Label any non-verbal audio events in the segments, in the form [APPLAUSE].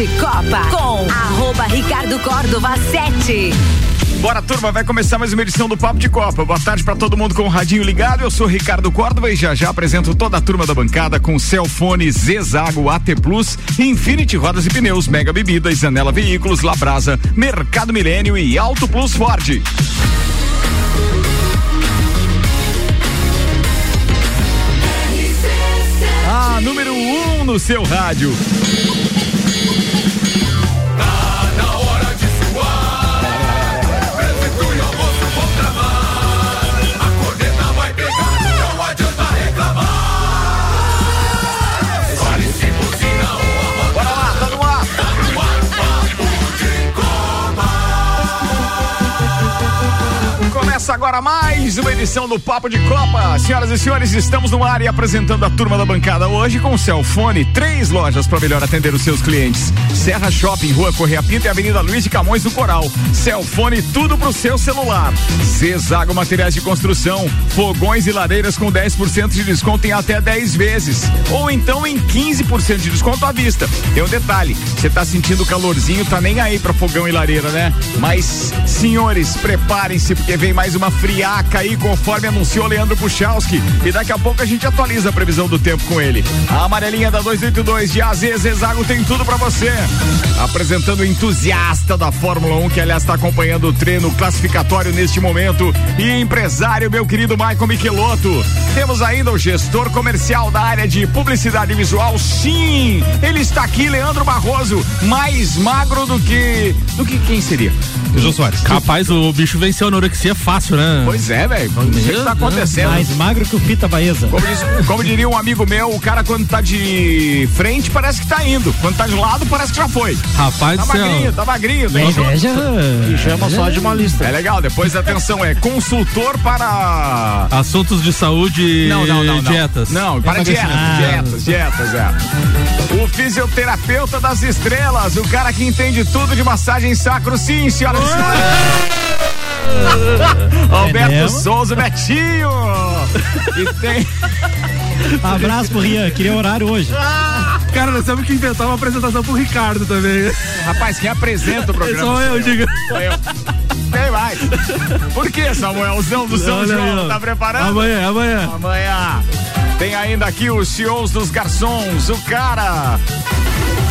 de Copa com arroba Ricardo Córdova 7. Bora, turma, vai começar mais uma edição do Papo de Copa. Boa tarde para todo mundo com o radinho ligado. Eu sou Ricardo Córdova e já já apresento toda a turma da bancada com Celfone, Zezago, AT Plus, Infinity Rodas e Pneus, Mega Bebidas, Anela Veículos, Labrasa, Mercado Milênio e Auto Plus Ford. A número 1 um no seu rádio. Começa agora mais uma edição do Papo de Copa. Senhoras e senhores, estamos no ar e apresentando a turma da bancada hoje com o Celfone. Três lojas para melhor atender os seus clientes: Serra Shopping, Rua Correia Pinto e Avenida Luiz de Camões do Coral. Celfone, tudo pro seu celular. Zezago Materiais de Construção, fogões e lareiras com 10% de desconto em até 10 vezes. Ou então em 15% de desconto à vista. Tem um detalhe: você tá sentindo calorzinho, tá nem aí pra fogão e lareira, né? Mas, senhores, preparem-se porque vem mais uma friaca aí, conforme anunciou Leandro Puchalski. E daqui a pouco a gente atualiza a previsão do tempo com ele. A amarelinha da 282 de AZ Zezago tem tudo pra você. Apresentando o entusiasta da Fórmula 1, que aliás está acompanhando o treino classificatório neste momento. E empresário, meu querido Michael Michelotto. Temos ainda o gestor comercial da área de publicidade visual. Sim, ele está aqui, Leandro Barroso. Mais magro do que. do que quem seria? Jô Soares. Rapaz, o bicho venceu a anorexia fácil, né? Pois é, velho. O que está acontecendo? Mais magro que o Pita Baeza. Como, diz- como diria um amigo meu, o cara quando tá de frente parece que tá indo. Quando tá de lado parece que já foi. Rapaz Tá do céu. magrinho, tá magrinho. É inveja. E chama só de uma lista. É legal, depois atenção, é consultor para. Assuntos de saúde Não, não, não. e não. dietas. Não, para dietas, Ah. dietas, dietas, é. O fisioterapeuta das estrelas, o cara que entende tudo de massagem sacro, sim, senhoras e senhores. [LAUGHS] Alberto mesmo? Souza Betinho. E tem. [LAUGHS] Abraço pro Rian, queria horário hoje. Cara, nós temos que inventar uma apresentação pro Ricardo também. Rapaz, quem apresenta o programa? Só eu, sou diga. Sou eu. Tem mais. Por que, Samuelzão do São aí, João? ó. Tá preparado? Amanhã, amanhã. Amanhã. Tem ainda aqui os CEOs dos garçons, o cara.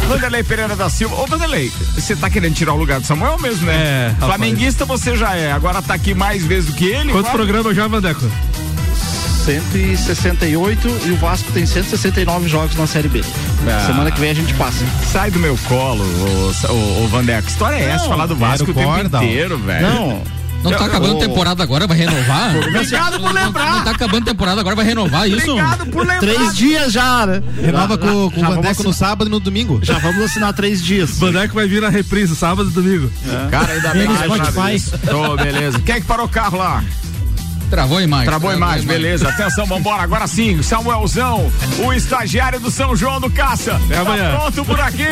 Vanderlei Pereira da Silva. Ô, Vanderlei, você tá querendo tirar o lugar do Samuel mesmo, né? É, rapaz. Flamenguista você já é, agora tá aqui mais vezes do que ele. Quantos programas já, Vandeco? 168 e o Vasco tem 169 jogos na Série B. Ah. Semana que vem a gente passa. Sai do meu colo, ô, ô, ô Vandeco. Que história é essa? Falar do Vasco o tempo Cordal. inteiro, velho. Não, Não [LAUGHS] tá acabando a temporada agora, vai renovar? Obrigado por lembrar. não tá acabando a temporada agora, vai renovar isso? Obrigado por lembrar. três dias já, né? Renova Já- com, com já o Vandeco no sábado e no domingo. Já vamos assinar três dias. Vandeco vai vir na reprise, sábado e domingo. Cara, ainda bem que Spotify. Ô, beleza. Quem é que parou o carro lá? Travou a imagem. Travou a imagem, beleza. Atenção, vambora. Agora sim, Samuelzão, o estagiário do São João do Caça. Até Tá amanhã. pronto por aqui.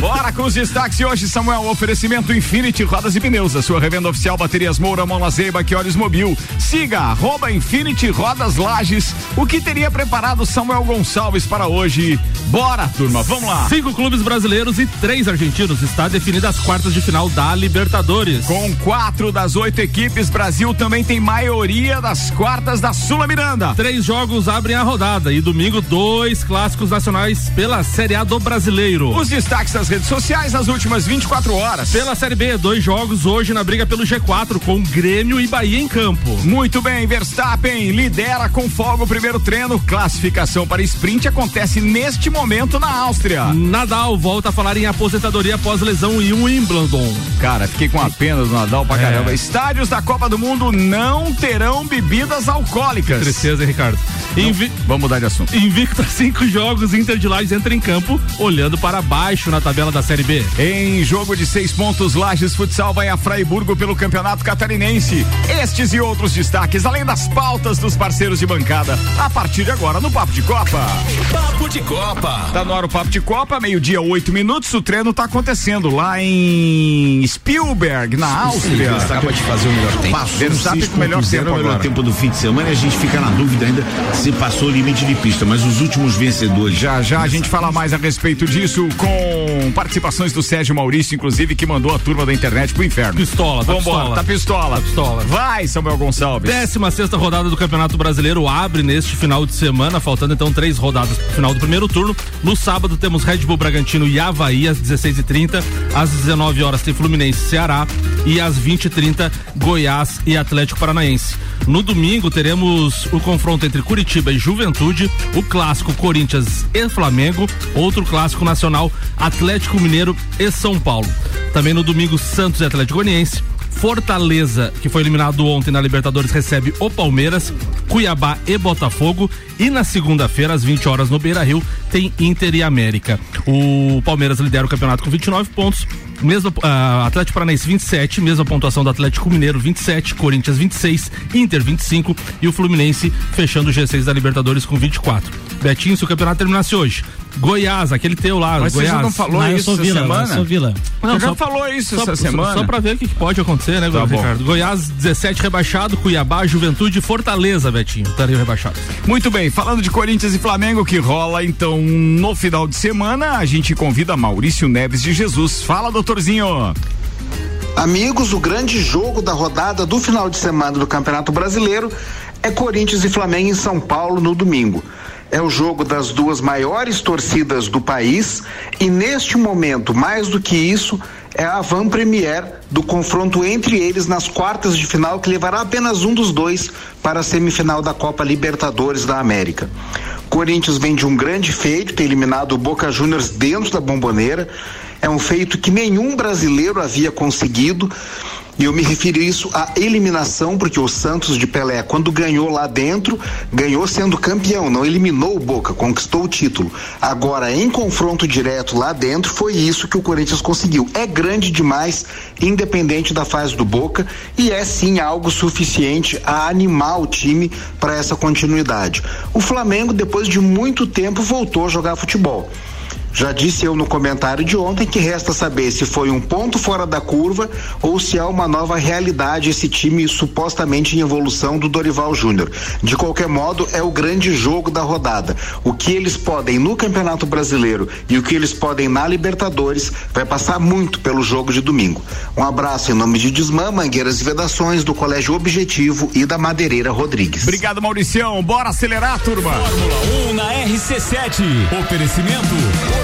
Bora com os destaques de hoje, Samuel. Oferecimento Infinity Rodas e Pneus, a sua revenda oficial Baterias Moura, Mola Zeiba, que olhos mobil. Siga, arroba Infinity Rodas Lages. O que teria preparado Samuel Gonçalves para hoje? Bora, turma, vamos lá. Cinco clubes brasileiros e três argentinos. Está definida as quartas de final da Libertadores. Com quatro das oito equipes, Brasil também tem maioria das quartas da Sula Miranda. Três jogos abrem a rodada e domingo dois clássicos nacionais pela Série A do Brasileiro. Os destaques das redes sociais nas últimas 24 horas. Pela Série B, dois jogos hoje na briga pelo G4 com Grêmio e Bahia em campo. Muito bem, Verstappen lidera com folga o primeiro treino. Classificação para sprint acontece neste momento na Áustria. Nadal volta a falar em aposentadoria após lesão em Wimbledon. Cara, fiquei com a pena do Nadal pra É. caramba. Estádios da Copa do Mundo não terão bebidas alcoólicas. Tristeza, hein, Ricardo? Invi Vamos mudar de assunto. Invicto a cinco jogos, Inter de Lages entra em campo, olhando para baixo na tabela da Série B. Em jogo de seis pontos, Lages Futsal vai a Fraiburgo pelo Campeonato Catarinense. Estes e outros destaques, além das pautas dos parceiros de bancada, a partir de agora no Papo de Copa. Papo de Copa. Tá no ar o Papo de Copa, meio-dia, oito minutos. O treino tá acontecendo lá em Spielberg, na Áustria. Acaba de fazer o melhor tempo. Verstappen com o melhor tempo agora. Tempo do fim de semana e a gente fica na dúvida ainda se passou o limite de pista, mas os últimos vencedores. Já já a gente fala mais a respeito disso com participações do Sérgio Maurício, inclusive, que mandou a turma da internet pro inferno. Pistola, tá Vambora, pistola. tá pistola. Tá pistola. Vai, Samuel Gonçalves. 16 sexta rodada do Campeonato Brasileiro abre neste final de semana, faltando então três rodadas pro final do primeiro turno. No sábado temos Red Bull Bragantino e Havaí às 16h30. Às 19 horas tem Fluminense e Ceará. E às 20h30, Goiás e Atlético Paranaense. No domingo teremos o confronto entre Curitiba e Juventude, o clássico Corinthians e Flamengo, outro clássico nacional Atlético Mineiro e São Paulo. Também no domingo Santos e Atlético Goianiense. Fortaleza, que foi eliminado ontem na Libertadores, recebe o Palmeiras, Cuiabá e Botafogo. E na segunda-feira, às 20 horas, no Beira Rio, tem Inter e América. O Palmeiras lidera o campeonato com 29 pontos. Mesmo uh, Atlético Paranaense 27, mesma pontuação do Atlético Mineiro 27, Corinthians 26, Inter 25 e o Fluminense fechando o G6 da Libertadores com 24. Betinho, se o campeonato terminasse hoje, Goiás, aquele teu lá, Mas você Goiás. já não falou Não, eu isso sou essa Vila, semana? eu sou Vila. Você já só- falou isso só, essa só- semana? Só pra ver o que, que pode acontecer, né, Tá bom. Ricardo? Goiás 17 rebaixado, Cuiabá, Juventude e Fortaleza, Betinho. Estariam rebaixados. Muito bem, falando de Corinthians e Flamengo que rola então no final de semana, a gente convida Maurício Neves de Jesus. Fala, doutorzinho. Amigos, o grande jogo da rodada do final de semana do Campeonato Brasileiro é Corinthians e Flamengo em São Paulo no domingo. É o jogo das duas maiores torcidas do país e neste momento, mais do que isso, é a van premier do confronto entre eles nas quartas de final que levará apenas um dos dois para a semifinal da Copa Libertadores da América. Corinthians vem de um grande feito, ter eliminado o Boca Juniors dentro da bomboneira. É um feito que nenhum brasileiro havia conseguido. E eu me refiro isso à eliminação, porque o Santos de Pelé, quando ganhou lá dentro, ganhou sendo campeão, não eliminou o Boca, conquistou o título. Agora, em confronto direto lá dentro, foi isso que o Corinthians conseguiu. É grande demais, independente da fase do Boca, e é sim algo suficiente a animar o time para essa continuidade. O Flamengo, depois de muito tempo, voltou a jogar futebol. Já disse eu no comentário de ontem que resta saber se foi um ponto fora da curva ou se é uma nova realidade esse time supostamente em evolução do Dorival Júnior. De qualquer modo, é o grande jogo da rodada. O que eles podem no Campeonato Brasileiro e o que eles podem na Libertadores vai passar muito pelo jogo de domingo. Um abraço em nome de Desmã, Mangueiras e Vedações, do Colégio Objetivo e da Madeireira Rodrigues. Obrigado, Mauricião. Bora acelerar, turma. Fórmula 1 na RC7. Oferecimento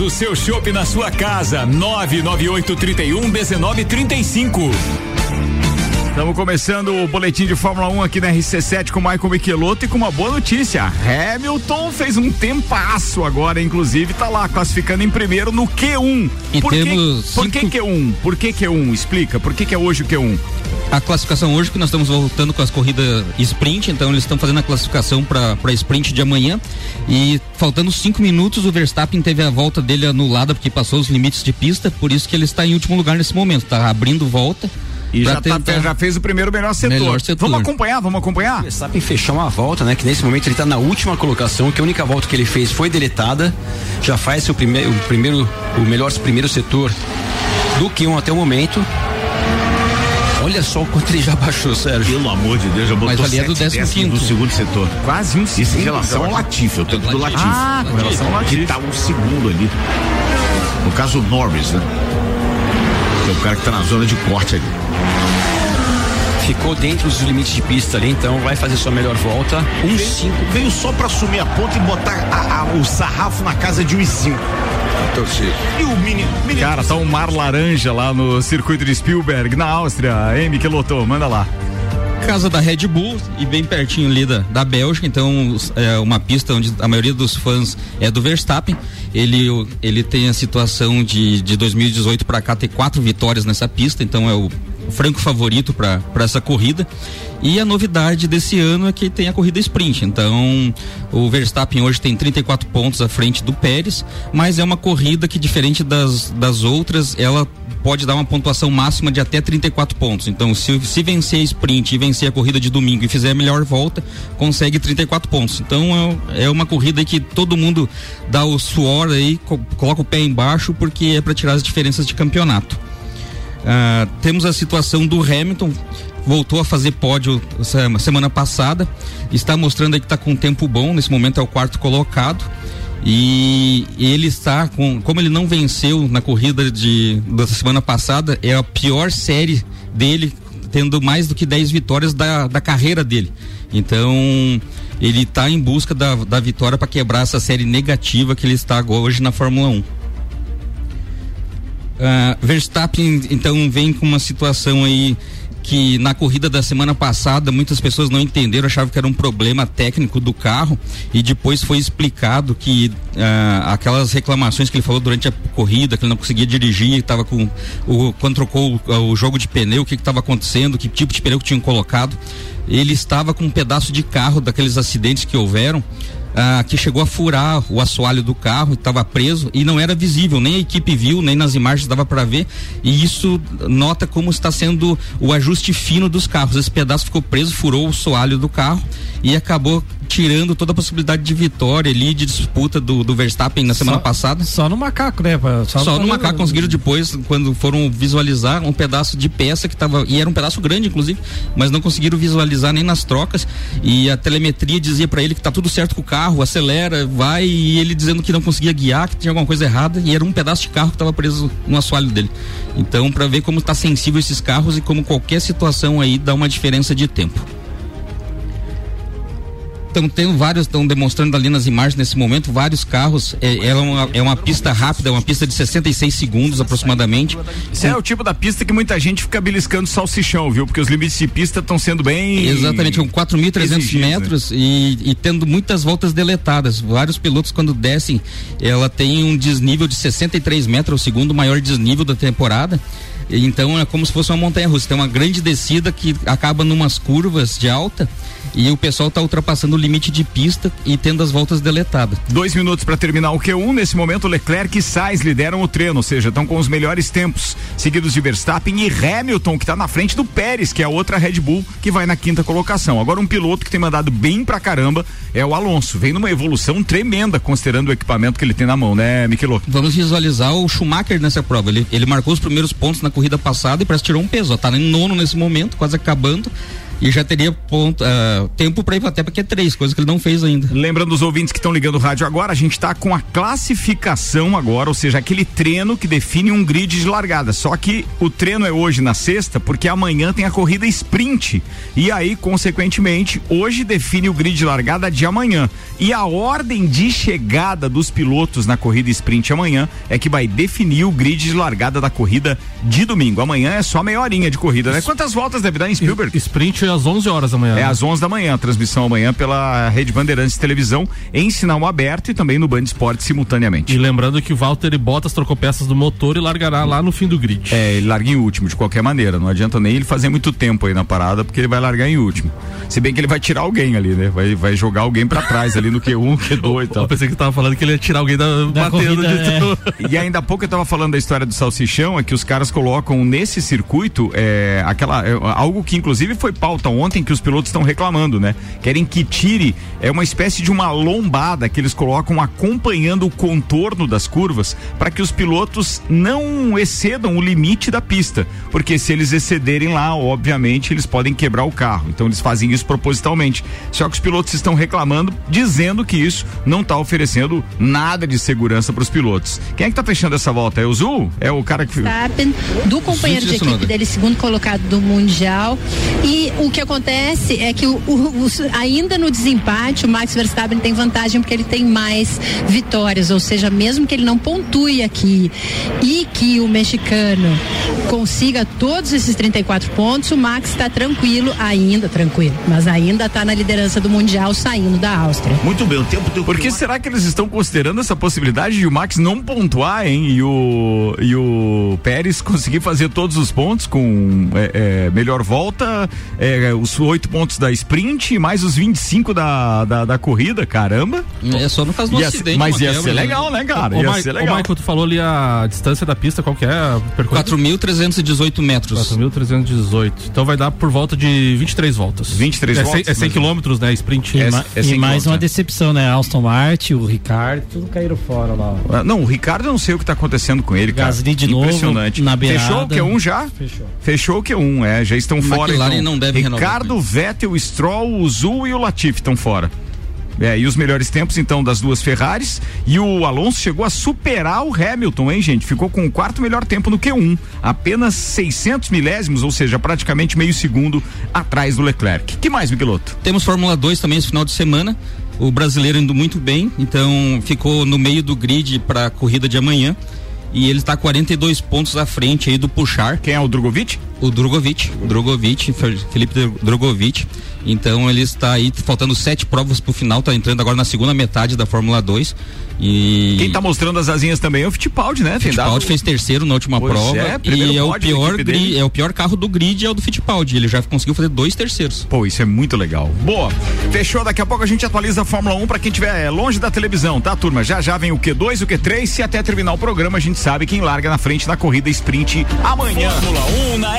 o seu shopping na sua casa. 99831 1935. Estamos começando o boletim de Fórmula 1 aqui na RC7 com o Michael Michelotto e com uma boa notícia. Hamilton fez um tempasso agora, inclusive, tá lá classificando em primeiro no Q1. E por que, temos por que cinco- Q1? Por que Q1? Explica, por que, que é hoje o Q1? A classificação hoje que nós estamos voltando com as corridas sprint, então eles estão fazendo a classificação para para sprint de amanhã e faltando cinco minutos o Verstappen teve a volta dele anulada porque passou os limites de pista, por isso que ele está em último lugar nesse momento, está abrindo volta. E já, tá- já fez o primeiro melhor setor. Melhor setor. Vamos acompanhar, vamos acompanhar? Verstappen fechar uma volta, né? Que nesse momento ele tá na última colocação, que a única volta que ele fez foi deletada. Já faz seu primeiro, o primeiro, o melhor primeiro setor do Q1 até o momento. Olha só o quanto ele já baixou, Sérgio. Pelo amor de Deus, já botou Mas ali é do 15º. décimos do segundo setor. Quase um Isso em segundo. relação ao Latifi, eu tô do Latifi. Ah, com relação ao Que Latifi. tá um segundo ali. No caso, o Norris, né? Que é o cara que tá na zona de corte ali. Ficou dentro dos limites de pista ali, então vai fazer sua melhor volta. Um 5 Veio só pra assumir a ponta e botar a- a- o sarrafo na casa de 1,5. torcida. E o menino. menino Cara, tá um mar laranja lá no circuito de Spielberg, na Áustria. Hein, Michelotto, manda lá. Casa da Red Bull e bem pertinho ali da, da Bélgica, então é uma pista onde a maioria dos fãs é do Verstappen. Ele, ele tem a situação de, de 2018 para cá ter quatro vitórias nessa pista, então é o franco favorito para essa corrida. E a novidade desse ano é que tem a corrida sprint. Então, o Verstappen hoje tem 34 pontos à frente do Pérez, mas é uma corrida que, diferente das, das outras, ela pode dar uma pontuação máxima de até 34 pontos. Então, se, se vencer a sprint e vencer a corrida de domingo e fizer a melhor volta, consegue 34 pontos. Então, é, é uma corrida que todo mundo dá o suor aí, co coloca o pé embaixo, porque é para tirar as diferenças de campeonato. Uh, temos a situação do Hamilton, voltou a fazer pódio semana passada, está mostrando que está com um tempo bom, nesse momento é o quarto colocado. E ele está com, como ele não venceu na corrida de da semana passada, é a pior série dele, tendo mais do que 10 vitórias da, da carreira dele. Então, ele está em busca da, da vitória para quebrar essa série negativa que ele está hoje na Fórmula 1. Uh, Verstappen então vem com uma situação aí que na corrida da semana passada muitas pessoas não entenderam, achavam que era um problema técnico do carro e depois foi explicado que uh, aquelas reclamações que ele falou durante a corrida, que ele não conseguia dirigir, estava com o quando trocou o, o jogo de pneu, o que estava acontecendo, que tipo de pneu que tinham colocado, ele estava com um pedaço de carro daqueles acidentes que houveram ah, que chegou a furar o assoalho do carro, estava preso e não era visível, nem a equipe viu, nem nas imagens dava para ver. E isso nota como está sendo o ajuste fino dos carros. Esse pedaço ficou preso, furou o assoalho do carro e acabou tirando toda a possibilidade de vitória ali, de disputa do, do Verstappen na semana só, passada. Só no macaco, né? Só, só no macaco conseguiram depois, quando foram visualizar um pedaço de peça que estava e era um pedaço grande, inclusive, mas não conseguiram visualizar nem nas trocas. E a telemetria dizia para ele que tá tudo certo com o carro, acelera, vai, e ele dizendo que não conseguia guiar, que tinha alguma coisa errada, e era um pedaço de carro que estava preso no assoalho dele. Então, para ver como está sensível esses carros e como qualquer situação aí dá uma diferença de tempo. Então tem vários, estão demonstrando ali nas imagens nesse momento, vários carros. É, é, uma, é uma pista rápida, é uma pista de 66 segundos aproximadamente. Esse é o tipo da pista que muita gente fica beliscando salsichão, viu? Porque os limites de pista estão sendo bem. Exatamente, com 4.300 né? metros né? e, e tendo muitas voltas deletadas. Vários pilotos, quando descem, ela tem um desnível de 63 metros ao segundo, o maior desnível da temporada. Então é como se fosse uma montanha russa. Tem uma grande descida que acaba numas curvas de alta e o pessoal está ultrapassando o limite de pista e tendo as voltas deletadas. Dois minutos para terminar o Q1. Nesse momento, Leclerc e Sainz lideram o treino, ou seja, estão com os melhores tempos, seguidos de Verstappen e Hamilton, que está na frente do Pérez, que é a outra Red Bull, que vai na quinta colocação. Agora, um piloto que tem mandado bem pra caramba é o Alonso. Vem numa evolução tremenda, considerando o equipamento que ele tem na mão, né, Miquelo? Vamos visualizar o Schumacher nessa prova. Ele, ele marcou os primeiros pontos na corrida passada e parece que tirou um peso. Está em nono nesse momento, quase acabando e já teria ponto, uh, tempo para ir até porque é três, coisas que ele não fez ainda. Lembrando os ouvintes que estão ligando o rádio agora, a gente está com a classificação agora, ou seja, aquele treino que define um grid de largada. Só que o treino é hoje na sexta, porque amanhã tem a corrida sprint. E aí, consequentemente, hoje define o grid de largada de amanhã. E a ordem de chegada dos pilotos na corrida sprint amanhã é que vai definir o grid de largada da corrida de domingo. Amanhã é só meia horinha de corrida, né? Quantas voltas deve dar em Spielberg? Sprint às 11 horas da manhã. É né? às 11 da manhã, a transmissão amanhã pela Rede Bandeirantes Televisão em sinal aberto e também no Band Esporte simultaneamente. E lembrando que o Walter e Bottas trocou peças do motor e largará lá no fim do grid. É, ele larga em último de qualquer maneira, não adianta nem ele fazer muito tempo aí na parada porque ele vai largar em último. Se bem que ele vai tirar alguém ali, né? Vai, vai jogar alguém para trás ali no Q1, [LAUGHS] Q2 e tal. Eu pensei que tava falando que ele ia tirar alguém da, da batendo corrida, de é. [LAUGHS] E ainda há pouco eu tava falando da história do salsichão, é que os caras colocam nesse circuito é, aquela é, algo que inclusive foi pauta ontem que os pilotos estão reclamando, né? Querem que tire é uma espécie de uma lombada que eles colocam acompanhando o contorno das curvas para que os pilotos não excedam o limite da pista, porque se eles excederem lá, obviamente eles podem quebrar o carro. Então eles fazem isso propositalmente. Só que os pilotos estão reclamando, dizendo que isso não está oferecendo nada de segurança para os pilotos. Quem é que está fechando essa volta? É o Zul? É o cara que do companheiro de equipe dele, segundo colocado do mundial, e o o que acontece é que o, o, o, ainda no desempate o Max Verstappen tem vantagem porque ele tem mais vitórias, ou seja, mesmo que ele não pontue aqui e que o mexicano consiga todos esses 34 pontos, o Max está tranquilo, ainda tranquilo, mas ainda está na liderança do mundial saindo da Áustria. Muito bem, o tempo do Por que será que eles estão considerando essa possibilidade de o Max não pontuar, hein? E o, e o Pérez conseguir fazer todos os pontos com é, é, melhor volta, é, os oito pontos da sprint, mais os 25 da, da, da corrida, caramba. É só caso do Ia acidente. mas ia ser quebra, legal, né, cara? Ô, Ia ser legal. Michael, tu falou ali a distância da pista, qual que é? a percorrida? 4.318 metros. 4.318. Então vai dar por volta de 23 voltas. 23 é voltas, 100, é 100 mas- quilômetros, né? Sprint. E, É- é e mais uma né? decepção, né? Aston Martin, o Ricardo, tudo caíram fora lá. Ah, Não, o Ricardo eu não sei o que tá acontecendo com ele, cara. Gasly de novo, Impressionante. na Fechou o beirada. Q1 já? Fechou. Fechou o Q1, é, já estão fora. McLaren então. não deve Ricardo, Vettel, Stroll, o Zul e o Latifi estão fora. É, e os melhores tempos, então, das duas Ferraris. E o Alonso chegou a superar o Hamilton, hein, gente? Ficou com o quarto melhor tempo no Q1. Apenas 600 milésimos, ou seja, praticamente meio segundo atrás do Leclerc. que mais, Migueloto? Temos Fórmula 2 também esse final de semana. O brasileiro indo muito bem, então ficou no meio do grid para a corrida de amanhã. E ele está 42 pontos à frente aí do Puxar. Quem é o Drogovic? O Drogovic, o Drogovic, Fe- Felipe Drogovic. Então ele está aí faltando sete provas pro final, tá entrando agora na segunda metade da Fórmula 2. E Quem tá mostrando as asinhas também é o Fittipaldi, né? Fittipaldi fez terceiro na última Pois prova é, e é o pior gri- é o pior carro do grid é o do Fittipaldi. Ele já conseguiu fazer dois terceiros. Pô, isso é muito legal. Boa. Fechou, daqui a pouco a gente atualiza a Fórmula 1 pra quem estiver longe da televisão, tá, turma? Já já vem o Q2, o Q3 e até terminar o programa a gente sabe quem larga na frente na corrida sprint amanhã. Fórmula 1 na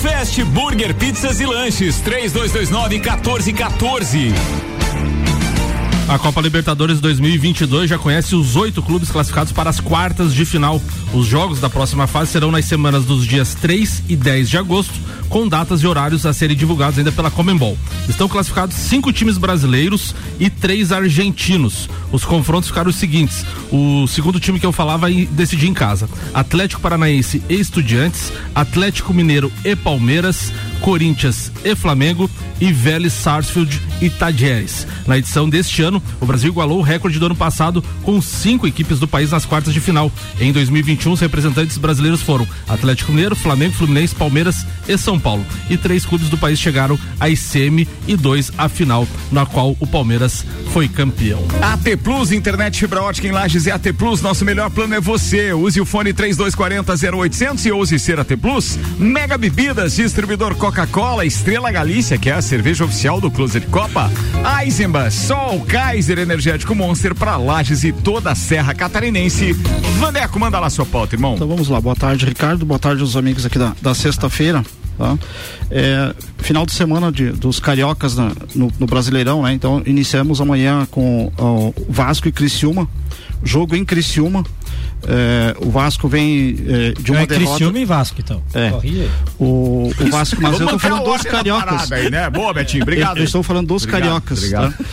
Fast Burger Pizzas e Lanches, 3229 1414. A Copa Libertadores 2022 já conhece os oito clubes classificados para as quartas de final. Os jogos da próxima fase serão nas semanas dos dias 3 e 10 de agosto, com datas e horários a serem divulgados ainda pela Comembol. Estão classificados cinco times brasileiros e três argentinos. Os confrontos ficaram os seguintes: o segundo time que eu falava e decidi em casa: Atlético Paranaense e Estudiantes, Atlético Mineiro e Palmeiras, Corinthians e Flamengo e Vélez Sarsfield e Tadieres. Na edição deste ano, o Brasil igualou o recorde do ano passado com cinco equipes do país nas quartas de final. Em 2021, os representantes brasileiros foram Atlético Mineiro, Flamengo, Fluminense, Palmeiras e São Paulo. E três clubes do país chegaram às semi e dois à final, na qual o Palmeiras foi campeão. AT Plus, internet fibra ótica em Lages é AT Plus, nosso melhor plano é você. Use o fone 3240 0800 e ouse ser AT Plus. Mega Bebidas, distribuidor Coca-Cola, Estrela Galícia, que é a cerveja oficial do Closet Copa. Eisenbach, Sol, Kaiser Energético Monster para Lages e toda a Serra Catarinense. Vandeco, manda lá sua pauta, irmão. Então vamos lá, boa tarde Ricardo, boa tarde aos amigos aqui da, da sexta-feira. Tá? É, final de semana de, dos cariocas na- no, no Brasileirão, né? Então iniciamos amanhã com ó, Vasco e Criciúma, jogo em Criciúma. É, o Vasco vem é, de uma é derrota. Criciúma e Vasco, então. É. O, o Vasco, mas [LAUGHS] eu tô falando dos cariocas. aí, né? Boa, Betinho, obrigado. Eu, eu estou falando dos Obrigado, cariocas. obrigado. tá?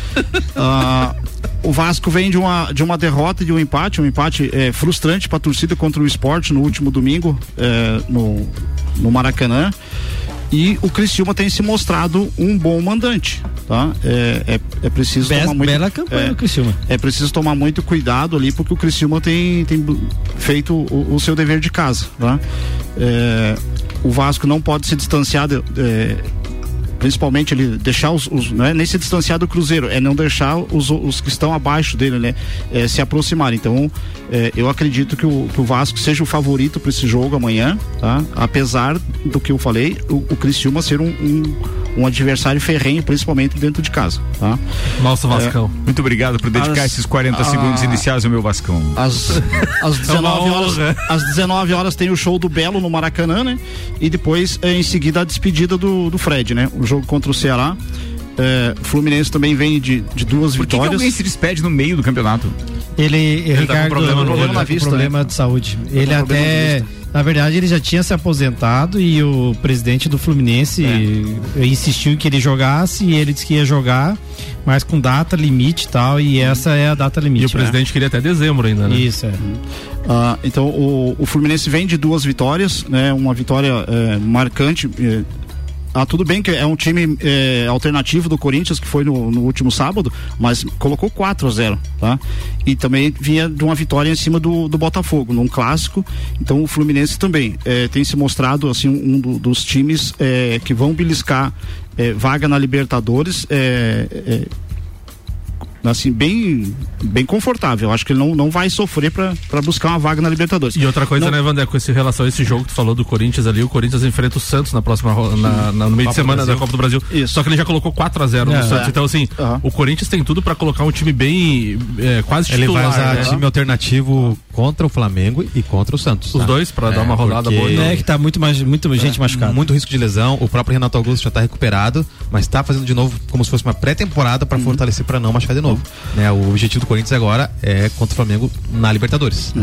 [LAUGHS] Ah, o Vasco vem de uma, de uma derrota e de um empate, um empate é, frustrante para a torcida contra o esporte no último domingo é, no, no Maracanã. E o Criciúma tem se mostrado um bom mandante, tá? É, é, é preciso Be- tomar muito bela campanha é, do Criciúma. é preciso tomar muito cuidado ali porque o Criciúma tem, tem feito o, o seu dever de casa, tá? É, o Vasco não pode se distanciar de- é, principalmente ele deixar os, os não é nem se distanciar do Cruzeiro, é não deixar os, os que estão abaixo dele, né, é, se aproximarem. Então, é, eu acredito que o, que o Vasco seja o favorito para esse jogo amanhã, tá? Apesar do que eu falei, o, o Criciúma ser um, um, um adversário ferrenho, principalmente dentro de casa. Tá? Nosso Vascão. É, muito obrigado por dedicar As- esses 40 a- segundos iniciais ao meu Vascão. Às, às, 19 uma horas, às 19 horas tem o show do Belo no Maracanã, né? E depois, eh, em seguida, a despedida do, do Fred, né? O jogo contra o Ceará. O Fluminense também vem de, de duas Por que, que vitórias. alguém se despede no meio do campeonato? Ele, tá com Ricardo, problema no ele tá na com vista, problema né? de saúde. ele com problema até, na na verdade, ele já tinha se aposentado e o presidente do Fluminense É. insistiu que ele jogasse e ele disse que ia jogar, mas com data limite e tal, e essa é a data E limite. o presidente queria até dezembro ainda, né? Isso, é. Ah, então o, o Fluminense vem de duas vitórias, né? Uma vitória eh, marcante. Ah, tudo bem que é um time eh, alternativo do Corinthians que foi no, no último sábado, mas colocou 4 a 0, tá? E também vinha de uma vitória em cima do, do Botafogo, num clássico. Então o Fluminense também eh, tem se mostrado assim um do- dos times eh, que vão beliscar vaga na Libertadores. Assim bem bem confortável. Acho que ele não, não vai sofrer para buscar uma vaga na Libertadores. E outra coisa, Não- né, Vander, com esse relação a esse jogo que tu falou do Corinthians ali, o Corinthians enfrenta o Santos na próxima na, na- no meio de Copa do semana da Copa do Brasil. Isso. Só que ele já colocou 4 a 0 É, no Santos. é. Então, assim, Aham. o Corinthians tem tudo pra colocar um time bem é, quase Ele titular. vai usar né? time alternativo contra o Flamengo e contra o Santos. Os tá? dois pra dar uma rodada porque boa. então. É que tá muito, mais, muito gente machucada. Muito risco de lesão. O próprio Renato Augusto já tá recuperado, mas tá fazendo de novo como se fosse uma pré-temporada Uhum. para fortalecer para não machucar de novo. Né, o objetivo do Corinthians agora é contra o Flamengo na Libertadores.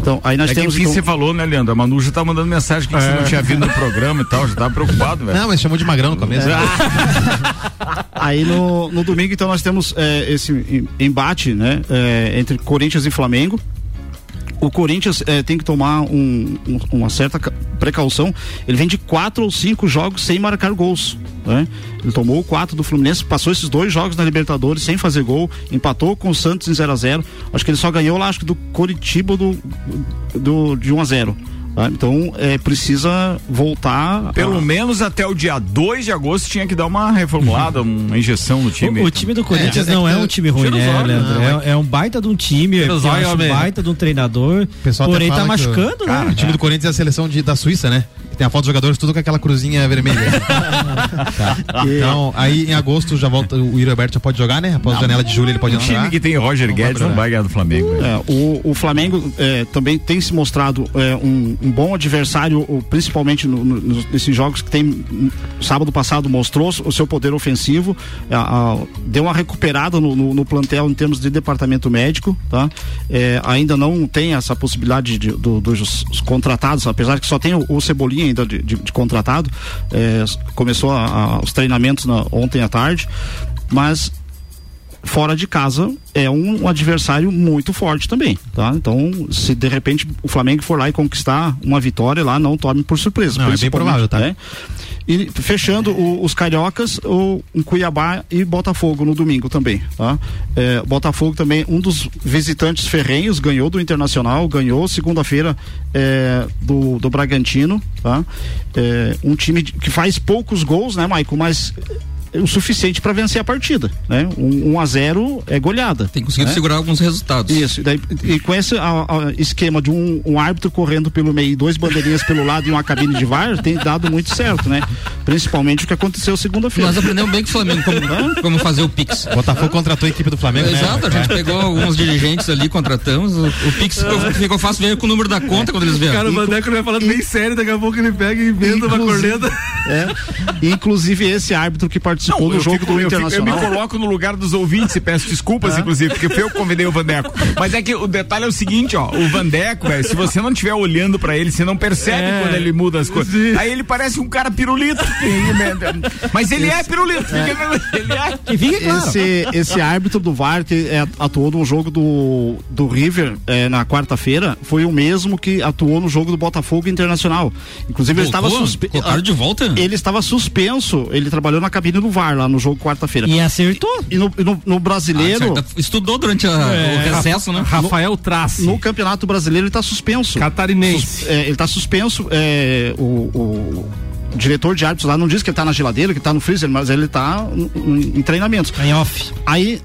Então, aí nós É que temos enfim então, você falou, né, Leandro? A Manu já tá mandando mensagem que você não tinha vindo no programa e tal, já tava preocupado, velho. Não, mas chamou de magrão no começo. [LAUGHS] aí no, no domingo então nós temos eh, esse em- embate, né, eh, entre Corinthians e Flamengo. O Corinthians eh, tem que tomar um- um- uma certa ca- precaução. Ele vem de quatro ou cinco jogos sem marcar gols. Né? Ele tomou quatro do Fluminense, passou esses dois jogos na Libertadores sem fazer gol, empatou com o Santos em 0 a 0 Acho que ele só ganhou lá, acho que do Coritiba do, do, de 1 a 0 tá? Então é, precisa voltar. Pelo a- menos até o dia 2 de agosto tinha que dar uma reformulada, uma injeção no time. O, o time do Corinthians É, não é é um time ruim, né, olhos, Leandro? não, É, é um baita de um time, acho um baita de um treinador, O pessoal porém tá fala que machucando, Cara, né? O time do Corinthians é a seleção de, da Suíça, né? Que Tem a foto dos jogadores tudo com aquela cruzinha vermelha. [LAUGHS] Tá. Então, aí em agosto já volta, o Yuri Alberto já pode jogar, né? Após a janela de julho ele pode O time entrar. que tem Roger Não vai Guedes não vai ganhar do Flamengo. velho. É, o, o Flamengo é, também tem se mostrado é, um, um bom adversário, principalmente no- no- nesses jogos que tem. Sábado passado mostrou o seu poder ofensivo, a- a- deu uma recuperada no, no- no plantel em termos de departamento médico, tá? É, ainda não tem essa possibilidade de- do- dos contratados, apesar que só tem o, o Cebolinha ainda de, de- de contratado. É, começou a- a- os treinamentos na- ontem à tarde, mas fora de casa é um, adversário muito forte também, tá? Então, se de repente o Flamengo for lá e conquistar uma vitória lá, não tome por surpresa. Não, é bem provável, tá? né? E fechando o- os cariocas, o um Cuiabá e Botafogo no domingo também, tá? É, Botafogo também, um dos visitantes ferrenhos, ganhou do Internacional, ganhou segunda-feira é, do, do Bragantino, tá? É, um time que faz poucos gols, né, Maicon? Mas o suficiente para vencer a partida, né? Um, um a 0 é goleada. Tem conseguido né? segurar alguns resultados. Isso, e, daí, e com esse a- a- esquema de um, um árbitro correndo pelo meio e dois bandeirinhas pelo lado e uma cabine de VAR, tem dado muito certo, né? Principalmente o que aconteceu segunda-feira. Nós aprendemos bem com o Flamengo como, como fazer o Pix. Botafogo contratou a equipe do Flamengo, né? Exato, a gente pegou alguns dirigentes ali, contratamos. O, o Pix ficou, ficou fácil ver com o número da conta quando eles vieram. Cara, o Vandeco vai falando bem sério, daqui a pouco ele pega e inventa uma corneta. É. Inclusive esse árbitro que participou Não, no eu jogo fico- do eu fico- Internacional. Eu me coloco no lugar dos ouvintes e peço desculpas, inclusive, porque foi eu que convidei o Vandeco. Mas é que o detalhe é o seguinte, ó, o Vandeco, velho, se você não estiver olhando pra ele, você não percebe É, quando ele muda as coisas. Aí ele parece um cara pirulito. [LAUGHS] Mas ele é pirulito. fica- [LAUGHS] Ele é. Que [LAUGHS] fica claro. Esse, esse árbitro do VAR que é, atuou no jogo do, do River é, na quarta-feira foi o mesmo que atuou no jogo do Botafogo Internacional. Inclusive ele estava Voltou? suspenso. De volta? Ele estava suspenso. Ele trabalhou na cabine do VAR lá no jogo quarta-feira. E acertou. E no, e no- no brasileiro. Ah. Estudou durante a- o recesso, né? Rafael Trace. No campeonato brasileiro ele está suspenso. Catarinense. Sus- é, ele está suspenso. é, o, o diretor de árbitros lá não diz que ele está na geladeira, que está no freezer, mas ele está em treinamentos. Em off. Aí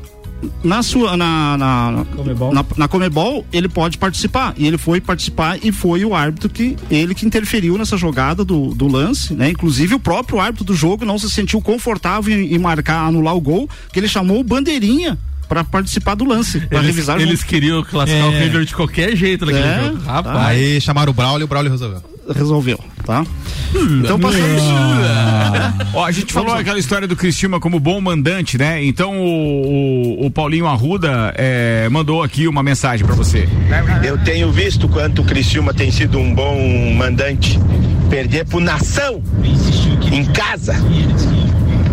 na sua na na Comebol. na na Comebol ele pode participar e ele foi participar e foi o árbitro que ele que interferiu nessa jogada do, do lance, né? Inclusive o próprio árbitro do jogo não se sentiu confortável em, em marcar anular o gol, que ele chamou o bandeirinha para participar do lance, para Eles, revisar o eles queriam classificar É. o River de qualquer jeito naquele É, jogo. Rapaz. tá. Aí chamaram o Braulio e o Braulio resolveu. Resolveu, tá? Então passamos. [LAUGHS] Ó, a gente falou aquela história do Cristina como bom mandante, né? Então o, o- o Paulinho Arruda é, mandou aqui uma mensagem pra você. Eu tenho visto quanto o Criciúma tem sido um bom mandante. Perder pro Nação em casa.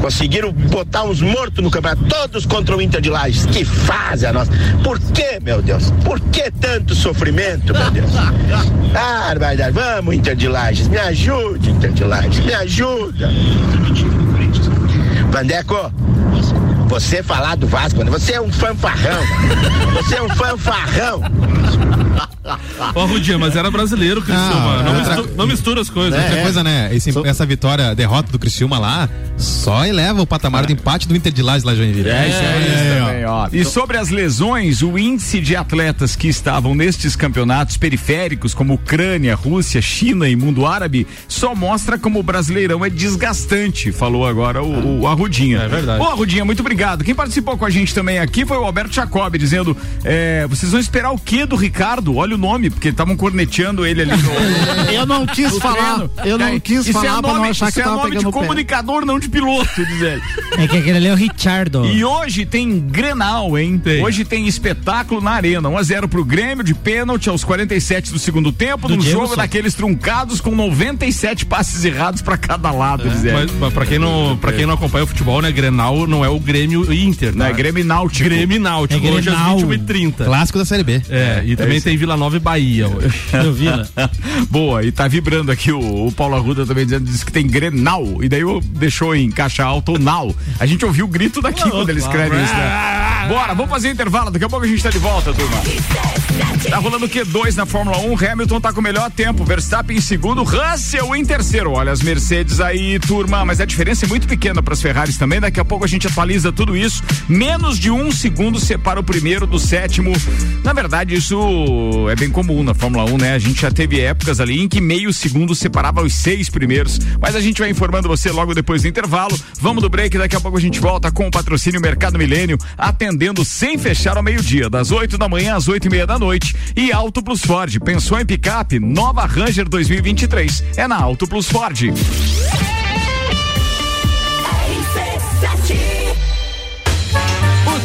Conseguiram botar uns mortos no campeonato, todos contra o Inter de Lages. Que fase a nossa. Por que, meu Deus? Por que tanto sofrimento, meu Deus? [LAUGHS] Ah. Vamos, Inter de Lages. Me ajude, Inter de Lages. Me ajuda. Vandeco, você falar do Vasco, você é um fanfarrão. Você é um fanfarrão. Ó, Rudinha, mas era brasileiro, Criciúma. Não, Não, outra- mistu- não mistura as coisas. Outra coisa, né? Esse- essa vitória, derrota do Criciúma lá, só eleva o patamar do empate do Inter de Lages lá em Joinville. É, isso é isso também, ó. E sobre as lesões, o índice de atletas que estavam nestes campeonatos periféricos, como Ucrânia, Rússia, China e mundo árabe, só mostra como o brasileirão é desgastante, falou agora o, o Arrudinha. É verdade. Ô, Arrudinha, muito obrigado. Quem participou com a gente também aqui foi o Alberto Jacob, dizendo: é, vocês vão esperar o quê do Ricardo? Olha o nome, porque estavam corneteando ele ali no. [LAUGHS] Eu não quis no falar, treino. eu não É, quis isso falar é pra não nome, achar isso que é tava nome de pegando o pé. comunicador, não de piloto, diz ele. É que aquele ali é o Richardo. E hoje tem Grenal, hein? Hoje tem espetáculo na arena. 1 a 0 pro Grêmio de pênalti aos 47 do segundo tempo, Do num Diego jogo só. daqueles truncados com 97 passes errados pra cada lado, diz ele. Mas, mas pra, quem não, pra quem não acompanha o futebol, né? Grenal não é o Grêmio e Inter. Não, é Grêmio e Náutico. Grêmio e Náutico. É hoje às Grenal. 21h30. Clássico da Série B. É, e também tem Vila Nova e Bahia hoje. [LAUGHS] [LAUGHS] Boa, e tá vibrando aqui o, o Paulo Arruda também dizendo diz que tem Grenal. E daí eu deixou em caixa alta o Nau. A gente ouviu o grito daqui quando ele escreve isso, né? Bora, vamos fazer intervalo. Daqui a pouco a gente tá de volta, turma. Tá rolando o Q2 na Fórmula 1. Hamilton tá com o melhor tempo. Verstappen em segundo, Russell em terceiro. Olha as Mercedes aí, turma. Mas a diferença é muito pequena para as Ferraris também. Daqui a pouco a gente atualiza tudo isso. Menos de um segundo separa o primeiro do sétimo. Na verdade, isso é bem comum na Fórmula 1, né? A gente já teve épocas ali em que meio segundo separava os seis primeiros. Mas a gente vai informando você logo depois do intervalo. Vamos do break. Daqui a pouco a gente volta com o patrocínio Mercado Milênio, atendendo sem fechar ao meio-dia, das 8 da manhã às oito e meia da noite. E Auto Plus Ford. Pensou em picape? Nova Ranger 2023. É na Auto Plus Ford.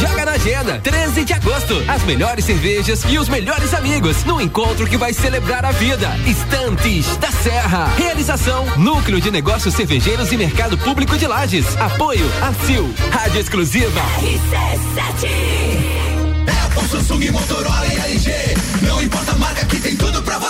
Joga na agenda, 13 de agosto. As melhores cervejas e os melhores amigos no encontro que vai celebrar a vida. Estantes da Serra. Realização: Núcleo de Negócios Cervejeiros e Mercado Público de Lages. Apoio: ACIL. Rádio Exclusiva. Apple, Samsung, Motorola e LG. Não importa a marca que tem tudo pra você.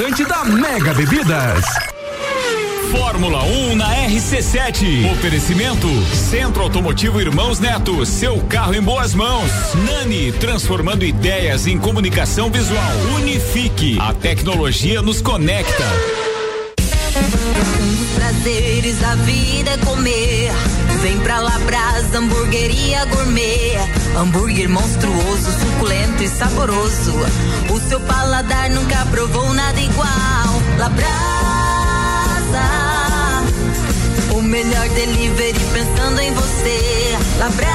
da Mega Bebidas. Fórmula 1 na RC7. Oferecimento Centro Automotivo Irmãos Neto, seu carro em boas mãos. Nani, transformando ideias em comunicação visual. Unifique, a tecnologia nos conecta. Um dos prazeres da vida é comer. Vem pra Labrasa, hamburgueria gourmet. Hambúrguer monstruoso, suculento e saboroso. O seu paladar nunca provou nada igual. Labrasa, o melhor delivery pensando em você. Labrasa,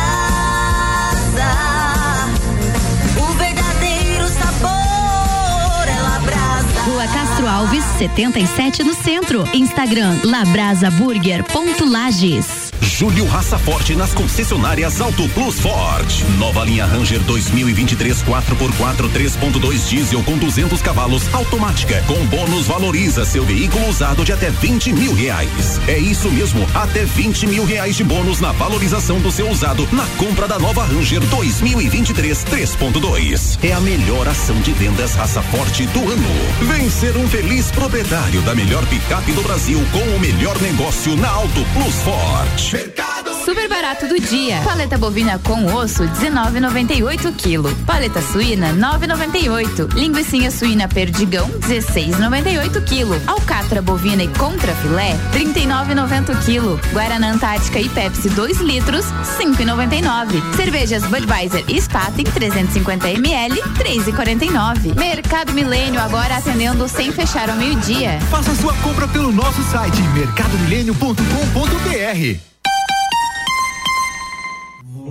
o verdadeiro sabor é Labrasa. Rua Castro Alves, 77 no centro. Instagram labrasaburger.lages. Julho Raça Forte nas concessionárias Auto Plus Ford. Nova linha Ranger 2023 4x4 3.2 diesel com 200 cavalos automática. Com bônus valoriza seu veículo usado de até 20 mil reais. É isso mesmo, até 20 mil reais de bônus na valorização do seu usado na compra da nova Ranger 2023 3.2. É a melhor ação de vendas Raça Forte do ano. Vem ser um feliz proprietário da melhor picape do Brasil com o melhor negócio na Auto Plus Ford. Super barato do dia. Paleta bovina com osso, 19,98 kg. Paleta suína, 9,98. Linguiça suína perdigão, 16,98 kg. Alcatra bovina e contra filé, 39,90 kg. Guaraná Antártica e Pepsi 2 litros, 5,99. Cervejas Budweiser e Spaten 350 ml, 3,49. Mercado Milênio agora atendendo sem fechar ao meio-dia. Faça sua compra pelo nosso site mercadomilênio.com.br.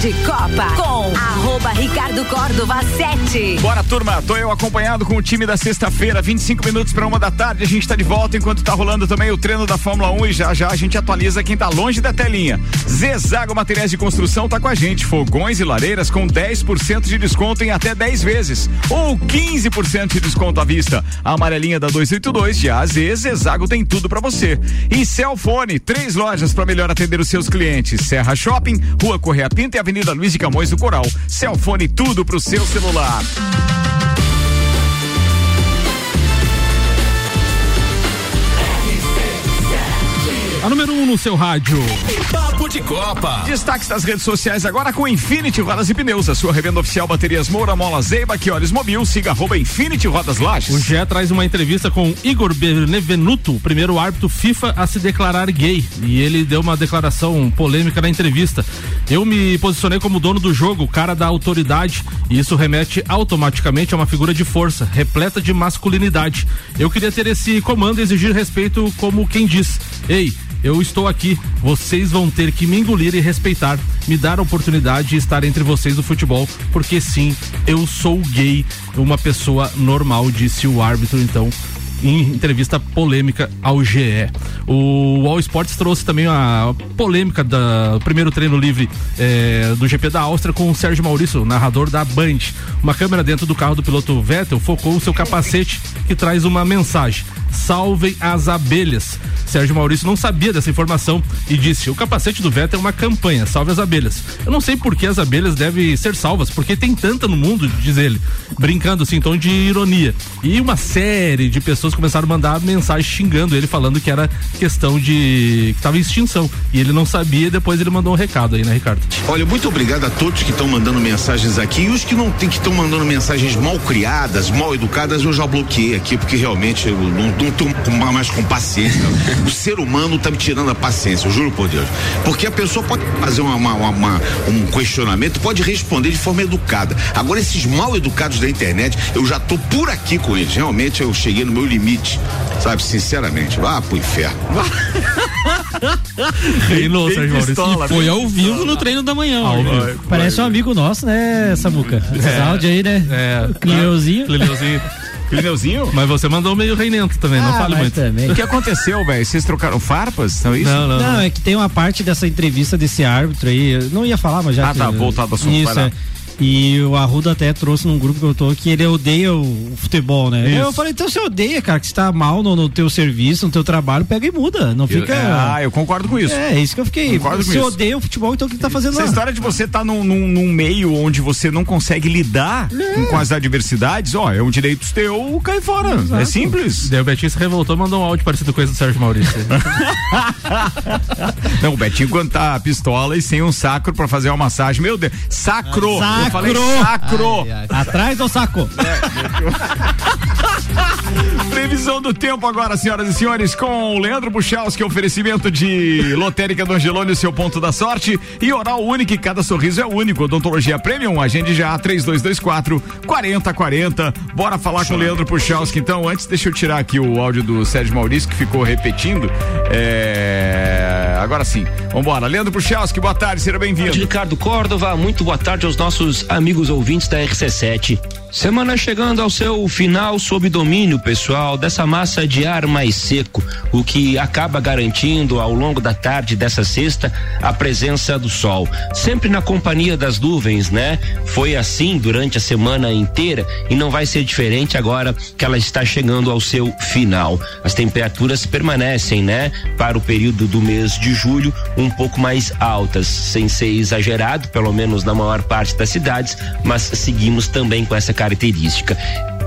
De Copa com arroba Ricardo Córdova 7. Bora, turma. Tô eu acompanhado com o time da sexta-feira, 25 minutos para uma da tarde. A gente tá de volta enquanto tá rolando também o treino da Fórmula 1 e já já a gente atualiza quem tá longe da telinha. Zezago Materiais de Construção tá com a gente. Fogões e lareiras com 10% de desconto em até 10 vezes ou 15% de desconto à vista. A amarelinha da 282 de A a Z, Zezago tem tudo para você. E Celfone, três lojas para melhor atender os seus clientes. Serra Shopping, Rua Correia Pinta e Avenida Luiz de Camões do Coral. Celfone, tudo pro seu celular. A número 1 um no seu rádio. Papo de Copa. Destaques das redes sociais agora com Infinity Rodas e Pneus, a sua revenda oficial baterias Moura, Mola Zeiba, que olhos mobil, siga arroba Infinity Rodas Lages. O GE traz uma entrevista com Igor Benevenuto, primeiro árbitro FIFA a se declarar gay. E ele deu uma declaração polêmica na entrevista. Eu me posicionei como dono do jogo, cara da autoridade, e isso remete automaticamente a uma figura de força, repleta de masculinidade. Eu queria ter esse comando e exigir respeito como quem diz: Ei, eu estou aqui, vocês vão ter que me engolir e respeitar, me dar a oportunidade de estar entre vocês no futebol, porque sim, eu sou gay, uma pessoa normal, disse o árbitro então em entrevista polêmica ao GE. O All Sports trouxe também a polêmica do primeiro treino livre eh, do GP da Áustria com o Sérgio Maurício, narrador da Band. Uma câmera dentro do carro do piloto Vettel focou o seu capacete que traz uma mensagem. Salvem as abelhas. Sérgio Maurício não sabia dessa informação e disse: o capacete do Vettel é uma campanha, salve as abelhas. Eu não sei por que as abelhas devem ser salvas, porque tem tanta no mundo, diz ele, brincando assim, em tom de ironia. E uma série de pessoas começaram a mandar mensagem xingando ele, falando que era questão de. que estava em extinção. E ele não sabia, e depois ele mandou um recado aí, né, Ricardo? Olha, muito obrigado a todos que estão mandando mensagens aqui e os que não que estão mandando mensagens mal criadas, mal educadas, eu já bloqueei aqui, porque realmente eu não, não tô com- mais com paciência. o ser humano tá me tirando a paciência, eu juro por Deus. Porque a pessoa pode fazer uma, uma- uma- um questionamento, pode responder de forma educada. Agora, esses mal educados da internet, eu já tô por aqui com eles. Realmente eu cheguei no meu limite, sabe? Sinceramente. Vá pro inferno. [LAUGHS] Reinou, Sérgio Maurício. pistola, E foi ao vivo no treino da manhã. Ao hoje. vivo. Parece um amigo nosso, né, Samuca? Esses áudios aí, né? É. Clineuzinho. Clineuzinho. Pneuzinho? Mas você mandou meio reinento também, não Ah, fale mas muito. também. O que aconteceu, velho? Vocês trocaram farpas? Não é isso? Não, não. Não, é que tem uma parte dessa entrevista desse árbitro aí, não ia falar, mas já Ah, tá, que- voltado ao assunto, Isso, é. E o Arruda até trouxe num grupo que eu tô que ele odeia o futebol, né? Isso. Eu falei, então você odeia, cara, que você tá mal no, no teu serviço, no teu trabalho, pega e muda. Não fica. Eu- ah, eu concordo com isso. É, isso que eu fiquei. Concordo com Você isso. odeia o futebol, então o que tá fazendo Essa lá? história de você estar num, num- num meio onde você não consegue lidar com, com as adversidades, ó, é um direito teu cair fora. É simples. Daí o Betinho se revoltou, mandou um áudio parecido com esse do Sérgio Maurício. [LAUGHS] Não, o Betinho quando tá pistola e sem um sacro pra fazer uma massagem. Meu Deus, sacro! Sacro! Eu falei sacro! Atrás do saco. [LAUGHS] Previsão do tempo agora, senhoras e senhores, com o Leandro Buchalski, oferecimento de Lotérica do Angelone, o seu ponto da sorte, e Oral Único, cada sorriso é único. Odontologia Premium, agende já 3224 4040. Bora falar com o Leandro Puchalski. Então, antes, deixa eu tirar aqui o áudio do Sérgio Maurício, que ficou repetindo. É... Agora sim, vambora. Leandro Puchalski, boa tarde, seja bem-vindo. Ricardo Córdova, muito boa tarde aos nossos amigos ouvintes da RC7. Semana chegando ao seu final sob domínio, pessoal, dessa massa de ar mais seco, o que acaba garantindo ao longo da tarde dessa sexta a presença do sol. Sempre na companhia das nuvens, né? Foi assim durante a semana inteira e não vai ser diferente agora que ela está chegando ao seu final. As temperaturas permanecem, né? Para o período do mês de julho, um pouco mais altas, sem ser exagerado, pelo menos na maior parte das cidades, mas seguimos também com essa característica.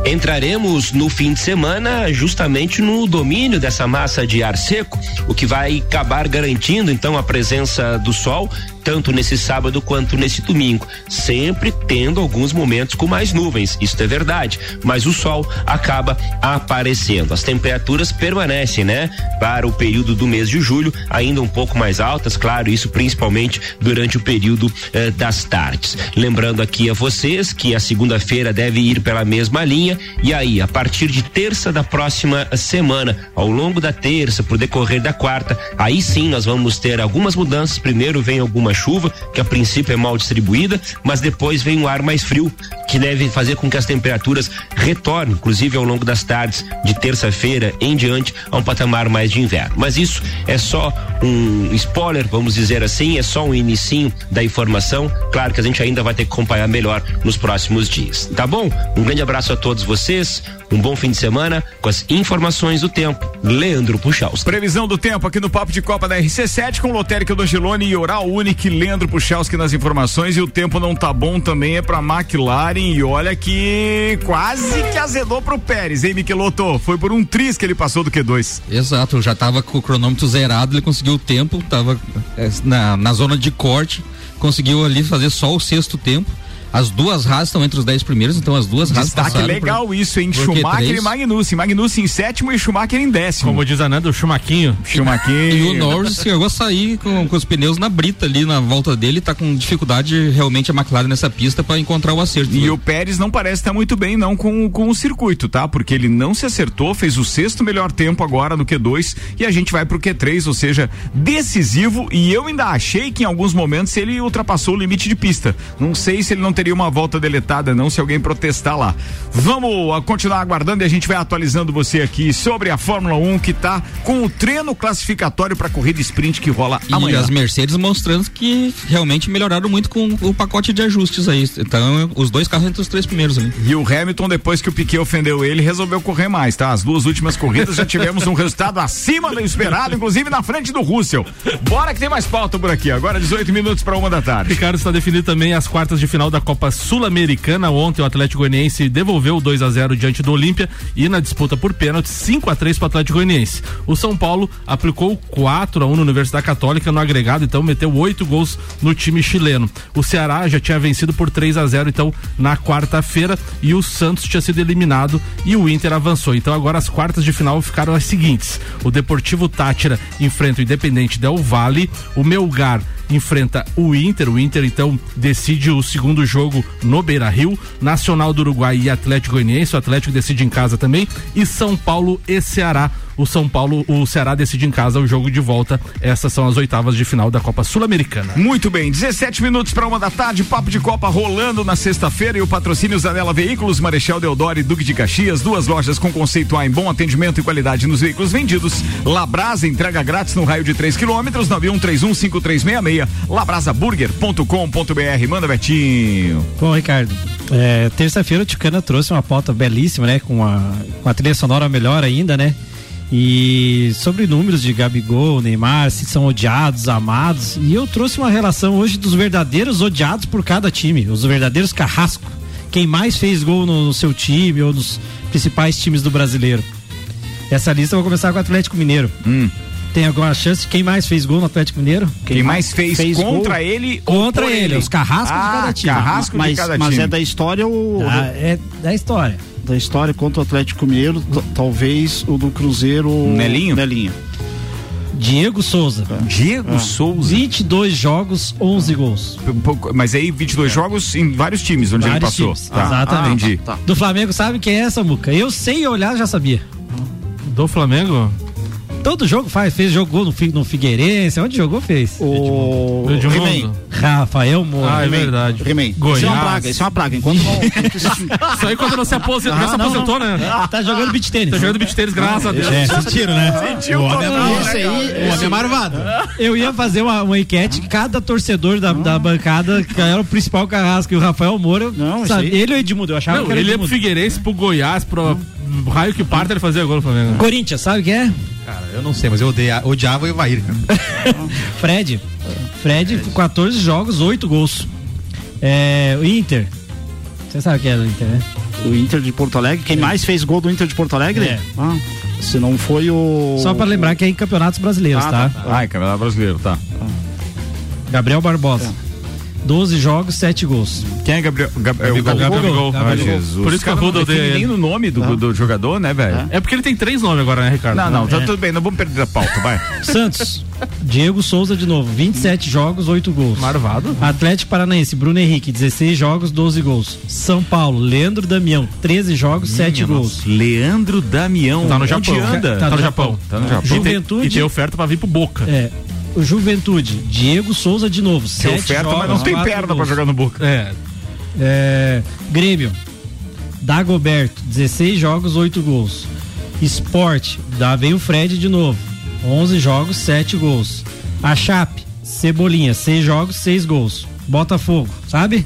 Entraremos no fim de semana justamente no domínio dessa massa de ar seco, o que vai acabar garantindo então a presença do sol tanto nesse sábado quanto nesse domingo, sempre tendo alguns momentos com mais nuvens, isso é verdade, mas o sol acaba aparecendo. As temperaturas permanecem, né? Para o período do mês de julho, ainda um pouco mais altas, claro, isso principalmente durante o período eh, das tardes. Lembrando aqui a vocês que a segunda-feira deve ir pela mesma linha e aí, a partir de terça da próxima semana, ao longo da terça, pro decorrer da quarta, aí sim nós vamos ter algumas mudanças. Primeiro vem chuva, que a princípio é mal distribuída, mas depois vem um ar mais frio, que deve fazer com que as temperaturas retornem, inclusive ao longo das tardes de terça-feira em diante, a um patamar mais de inverno. Mas isso é só um spoiler, vamos dizer assim, é só um inicinho da informação. Claro que a gente ainda vai ter que acompanhar melhor nos próximos dias. Tá bom? Um grande abraço a todos vocês, um bom fim de semana com as informações do tempo. Leandro Puchalski. Previsão do tempo aqui no Papo de Copa da RC7 com Lotérica do Angelone e Oral Unique, Leandro Puchalski nas informações e o tempo não tá bom também é pra McLaren e olha que quase que azedou pro Pérez, hein, Michelotto? Foi por um tris que ele passou do Q2. Exato, já tava com o cronômetro zerado, ele conseguiu o tempo, tava eh, na, na zona de corte, conseguiu ali fazer só o sexto tempo. As duas Haas estão entre os dez primeiros, então as duas Haas Destaque passaram legal por- isso, hein? Schumacher Q3. e Magnussen. Magnussen em sétimo e Schumacher em décimo. Como diz a Nanda, o Chumaquinho. Chumaquinho. E o Norris chegou a sair com, com os pneus na brita ali na volta dele, tá com dificuldade realmente a McLaren nessa pista para encontrar o acerto. E o Pérez não parece estar muito bem, não, com, com o circuito, tá? Porque ele não se acertou, fez o sexto melhor tempo agora no Q2 e a gente vai pro Q3, ou seja, decisivo. E eu ainda achei que em alguns momentos ele ultrapassou o limite de pista. Não sei se ele não teria teria uma volta deletada, não, se alguém protestar lá. Vamos continuar aguardando e a gente vai atualizando você aqui sobre a Fórmula 1 que tá com o treino classificatório para corrida sprint que rola E amanhã. as Mercedes mostrando que realmente melhoraram muito com o pacote de ajustes aí. Então, os dois carros entre os três primeiros ali. E o Hamilton, depois que o Piquet ofendeu ele, resolveu correr mais, tá? As duas últimas corridas já tivemos um resultado acima do esperado, inclusive na frente do Russell. Bora que tem mais pauta por aqui. Agora 18 minutos para uma da tarde. Ricardo está definido também as quartas de final da Copa Sul-Americana. Ontem o Atlético Goianiense devolveu o 2 a 0 diante do Olímpia e na disputa por pênalti 5 a 3 para o Atlético Goianiense. O São Paulo aplicou 4 a 1 na Universidade Católica no agregado, então meteu oito gols no time chileno. O Ceará já tinha vencido por 3 a 0 então na quarta-feira e o Santos tinha sido eliminado e o Inter avançou. Então agora as quartas de final ficaram as seguintes: o Deportivo Tátira enfrenta o Independente Del Valle, o Melgar enfrenta o Inter. O Inter então decide o segundo jogo no Beira Rio. Nacional do Uruguai e Atlético Goianiense. O Atlético decide em casa também. E São Paulo e Ceará. O São Paulo, o Ceará decide em casa o jogo de volta. Essas são as oitavas de final da Copa Sul-Americana. Muito bem, 17 minutos para uma da tarde, papo de Copa rolando na sexta-feira e o patrocínio Zanela Veículos, Marechal Deodoro e Duque de Caxias, duas lojas com conceito A em bom atendimento e qualidade nos veículos vendidos. Labrasa entrega grátis no raio de 3 quilômetros, 91315366, labrasaburger.com.br. Manda Betinho. Bom, Ricardo, é, terça-feira o Ticana trouxe uma pauta belíssima, né? Com a, com a trilha sonora melhor ainda, né? E sobre números de Gabigol, Neymar, se são odiados, amados. E eu trouxe uma relação hoje dos verdadeiros odiados por cada time, os verdadeiros carrasco. Quem mais fez gol no, no seu time ou nos principais times do brasileiro. Essa lista eu vou começar com o Atlético Mineiro. Tem alguma chance? Quem mais fez gol no Atlético Mineiro? Quem mais fez contra ele ou Contra ele, ele? os carrascos Ah, de cada time. carrasco de mas, cada mas time. é da história ou. Ah, é da história. Da história contra o Atlético Mineiro, talvez o do Cruzeiro. Nelinho? Nelinho. Diego Souza. Diego Ah. Souza. 22 jogos, 11 gols. Mas aí 22 jogos em vários times onde ele Vários passou. times, Tá, Exatamente. Entendi. Do Flamengo sabe quem é essa, Muca? Eu sem olhar já sabia. Do Flamengo? Todo jogo faz, fez jogou no, no Figueirense, onde jogou fez. O Edmundo. Rafael Moura. Ah, é verdade. Goiás. Isso é uma praga, isso é uma praga. Enquanto não. [LAUGHS] Isso aí quando não se aposentou, Ah, não se não, aposentou, né? Tá jogando beat tênis. Tá jogando beat tênis, graças a Deus. É, Sentiram, né? Sentiu o homem é né, aí, cara? o homem é marvado. Eu ia fazer uma, uma enquete, cada torcedor da, da bancada, que era o principal carrasco, e o Rafael Moura, Não, sabe, ele ou Edmundo, eu achava Não, que era ele ia pro Edmundo. Figueirense, pro Goiás, pro raio que parta, ele fazia gol no Flamengo. Corinthians, sabe quem é? Cara, eu não sei, mas eu odeia- odiava o Evair. cara. [LAUGHS] Fred. Fred, 14 jogos, 8 gols. É, o Inter. Você sabe quem é do Inter, né? O Inter de Porto Alegre. Quem mais fez gol do Inter de Porto Alegre? É. Ah, se não foi o. Só pra lembrar que é em campeonatos brasileiros, Ah, tá? tá. Ai, campeonato brasileiro, tá. Gabriel Barbosa. 12 jogos, 7 gols. Quem é Gabriel? Gab- é o Gabigol. Gabigol. Ah, Gabigol. Jesus. Por isso que Ruda não odeia nem no nome do, do jogador, né, velho? É porque ele tem três nomes agora, né, Ricardo? Não, não, tá É. tudo bem, não vamos perder a pauta, vai. [LAUGHS] Santos. Diego Souza de novo, 27 jogos, 8 gols. Marvado. Atlético Paranaense, Bruno Henrique, 16 jogos, 12 gols. São Paulo, Leandro Damião, 13 jogos, 7 gols. Leandro Damião. Tá no Japão. anda? Tá no Japão. Tá no Japão. Juventude. E tem oferta pra vir pro Boca. É. Juventude, Diego Souza de novo, Tem 7 oferta, jogos, mas não tem perna pra jogar no Boca. É. É, Grêmio, Dagoberto, 16 jogos, 8 gols. Esporte, dá vem o Fred de novo, 11 jogos, 7 gols. A Chape, Cebolinha, 6 jogos, 6 gols. Botafogo, sabe?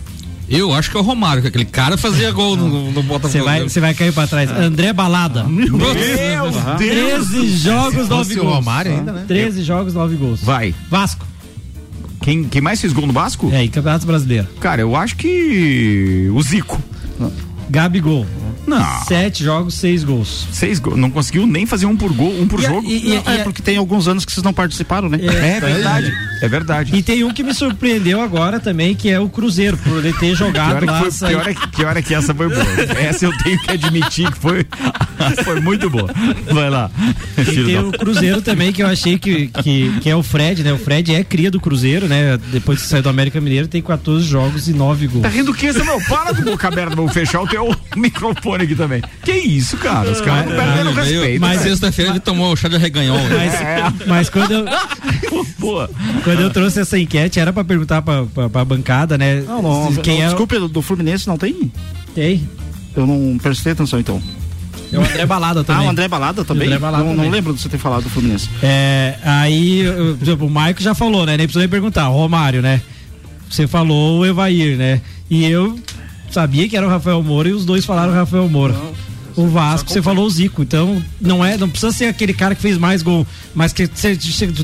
Eu acho que é o Romário, que aquele cara fazia gol no, no Botafogo. Você vai, vai cair pra trás. André Balada. Meu Deus! 13 jogos, 9 fosse o gols. Romário ainda, né? 13 jogos, 9 gols. Vai. Vasco. Quem, quem mais fez gol no Vasco? É, em Campeonato Brasileiro. Cara, eu acho que o Zico. Gabigol. Não. 7 jogos, 6 gols. Seis gols. Não conseguiu nem fazer um por gol, um por E jogo. e- Não, é porque tem alguns anos que vocês não participaram, né? É verdade. É verdade. E tem um que me surpreendeu agora também, que é o Cruzeiro, por ele ter Que jogado hora, lá. que, foi, sair- que, hora, que hora que essa foi boa? [LAUGHS] Essa eu tenho que admitir que foi [LAUGHS] Foi muito boa. Vai lá. E tem da- o Cruzeiro também, que eu achei que, que, que é o Fred, né? O Fred é cria do Cruzeiro, né? Depois que saiu do América Mineiro, tem 14 jogos e 9 gols. Tá rindo o que, Samuel? Para do boca aberta, vou fechar o teu [LAUGHS] microfone aqui também. Que isso, cara? Os caras não perdendo respeito. Mas né? sexta-feira ele tomou o chá de arreganhol. Mas, mas quando eu. [LAUGHS] Quando eu trouxe essa enquete, era pra perguntar pra, pra, pra bancada, né? Não, não, quem não, é. Desculpe, do, do Fluminense não tem? Tem. Eu não prestei atenção então. É o André Balada também. Ah, o André Balada também? O André Balada não, não também. lembro de você ter falado do Fluminense. É, aí, exemplo, o Maico já falou, né? Nem precisou nem perguntar. Romário, né? Você falou o Evair, né? E eu sabia que era o Rafael Moura e os dois falaram o Rafael Moura. O Vasco, você falou o Zico, então não é, não precisa ser aquele cara que fez mais gol, mas que você,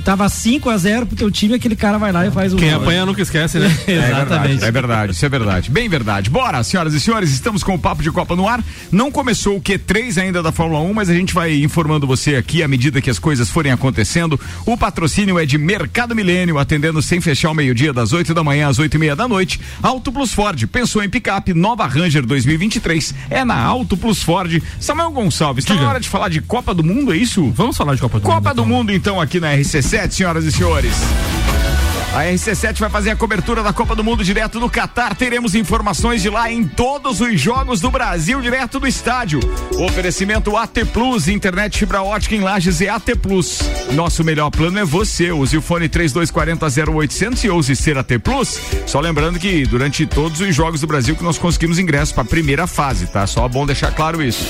tava 5 a 0 pro teu time, aquele cara vai lá e faz o Quem gol. apanha nunca esquece, né? [LAUGHS] É verdade, Exatamente. é verdade, isso é verdade. Bem verdade. Bora, senhoras e senhores, estamos com o Papo de Copa no ar. Não começou o Q3 ainda da Fórmula 1, mas a gente vai informando você aqui à medida que as coisas forem acontecendo. O patrocínio é de Mercado Milênio, atendendo sem fechar o meio-dia, das 8 da manhã às 8 e meia da noite. Auto Plus Ford, pensou em picape, nova Ranger 2023. É na Auto Plus Ford. Samuel Gonçalves, tá na hora de falar de Copa do Mundo, é isso? Vamos falar de Copa do Copa do Mundo, então, aqui na RC7, senhoras e senhores. A RC7 vai fazer a cobertura da Copa do Mundo direto do Catar. Teremos informações de lá em todos os jogos do Brasil, direto do estádio. Oferecimento AT Plus, internet fibra ótica em Lages e AT Plus. Nosso melhor plano é você. Use o fone 3240 0800 e ouse ser AT Plus. Só lembrando que durante todos os jogos do Brasil que nós conseguimos ingressos para a primeira fase, tá? Só bom deixar claro isso.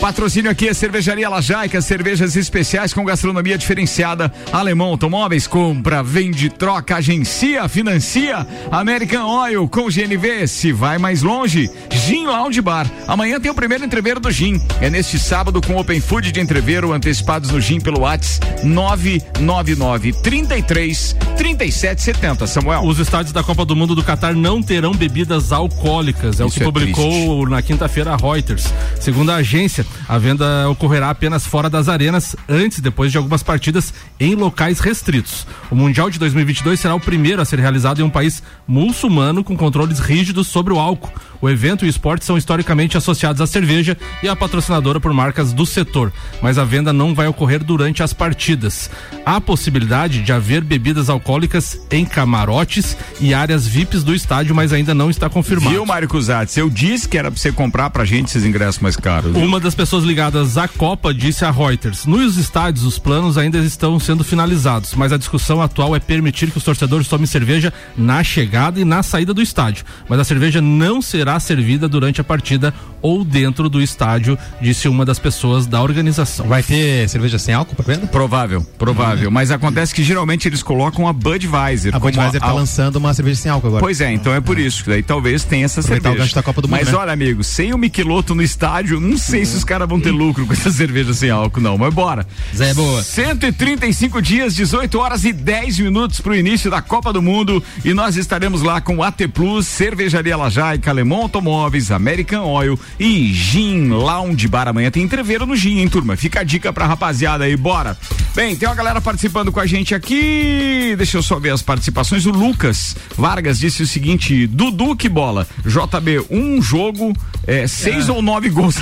Patrocínio aqui é Cervejaria Lajaica, cervejas especiais com gastronomia diferenciada. Alemão Automóveis, compra, vende, troca, agencia, financia. American Oil com GNV, se vai mais longe. Gin Lounge Bar. Amanhã tem o primeiro entreveiro do Gin. É neste sábado com Open Food de entreveiro, antecipados no Gin pelo Whats 999 33 37 70. Samuel. Os estádios da Copa do Mundo do Catar não terão bebidas alcoólicas, é o Isso que é publicou na quinta-feira a Reuters. Segundo a agência, a venda ocorrerá apenas fora das arenas, antes e depois de algumas partidas em locais restritos. O Mundial de 2022 será o primeiro a ser realizado em um país muçulmano com controles rígidos sobre o álcool. O evento e o esporte são historicamente associados à cerveja e à patrocinadora por marcas do setor, mas a venda não vai ocorrer durante as partidas. Há possibilidade de haver bebidas alcoólicas em camarotes e áreas VIPs do estádio, mas ainda não está confirmado. Viu, Mário Cusatz? Eu disse que era pra você comprar pra gente esses ingressos mais caros. viu? Uma das pessoas ligadas à Copa disse a Reuters: nos estádios os planos ainda estão sendo finalizados, mas a discussão atual é permitir que os torcedores tomem cerveja na chegada e na saída do estádio. Mas a cerveja não será servida durante a partida ou dentro do estádio, disse uma das pessoas da organização. Vai ter cerveja sem álcool para venda? Provável, provável. Mas acontece que geralmente eles colocam a Budweiser. A Budweiser tá a- lançando uma cerveja sem álcool agora. Pois é, então é por isso. que Daí talvez tenha essa Aproveitar o cerveja. da Copa do Mundo, Mas né? olha, amigo, sem o Miqueloto no estádio, não sei se os caras vão ter lucro com essa [LAUGHS] cerveja sem álcool, não. Mas bora. Zé boa. 135 dias, 18 horas e 10 minutos pro início da Copa do Mundo. E nós estaremos lá com AT Plus, Cervejaria Lajaica, Alemão Automóveis, American Oil e Gin Lounge Bar. Amanhã tem entreveiro no Gin, hein, turma? Fica a dica pra rapaziada aí, bora. Bem, tem uma galera participando com a gente aqui. Deixa eu só ver as participações. O Lucas Vargas disse o seguinte: Dudu, que bola. JB, um jogo, é, seis ou nove gols.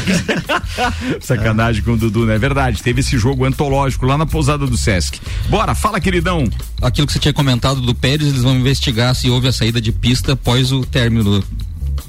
[LAUGHS] Sacanagem com o Dudu, não é verdade? Teve esse jogo antológico lá na pousada do Sesc. Bora, fala, queridão. Aquilo que você tinha comentado do Pérez, eles vão investigar se houve a saída de pista após o término do.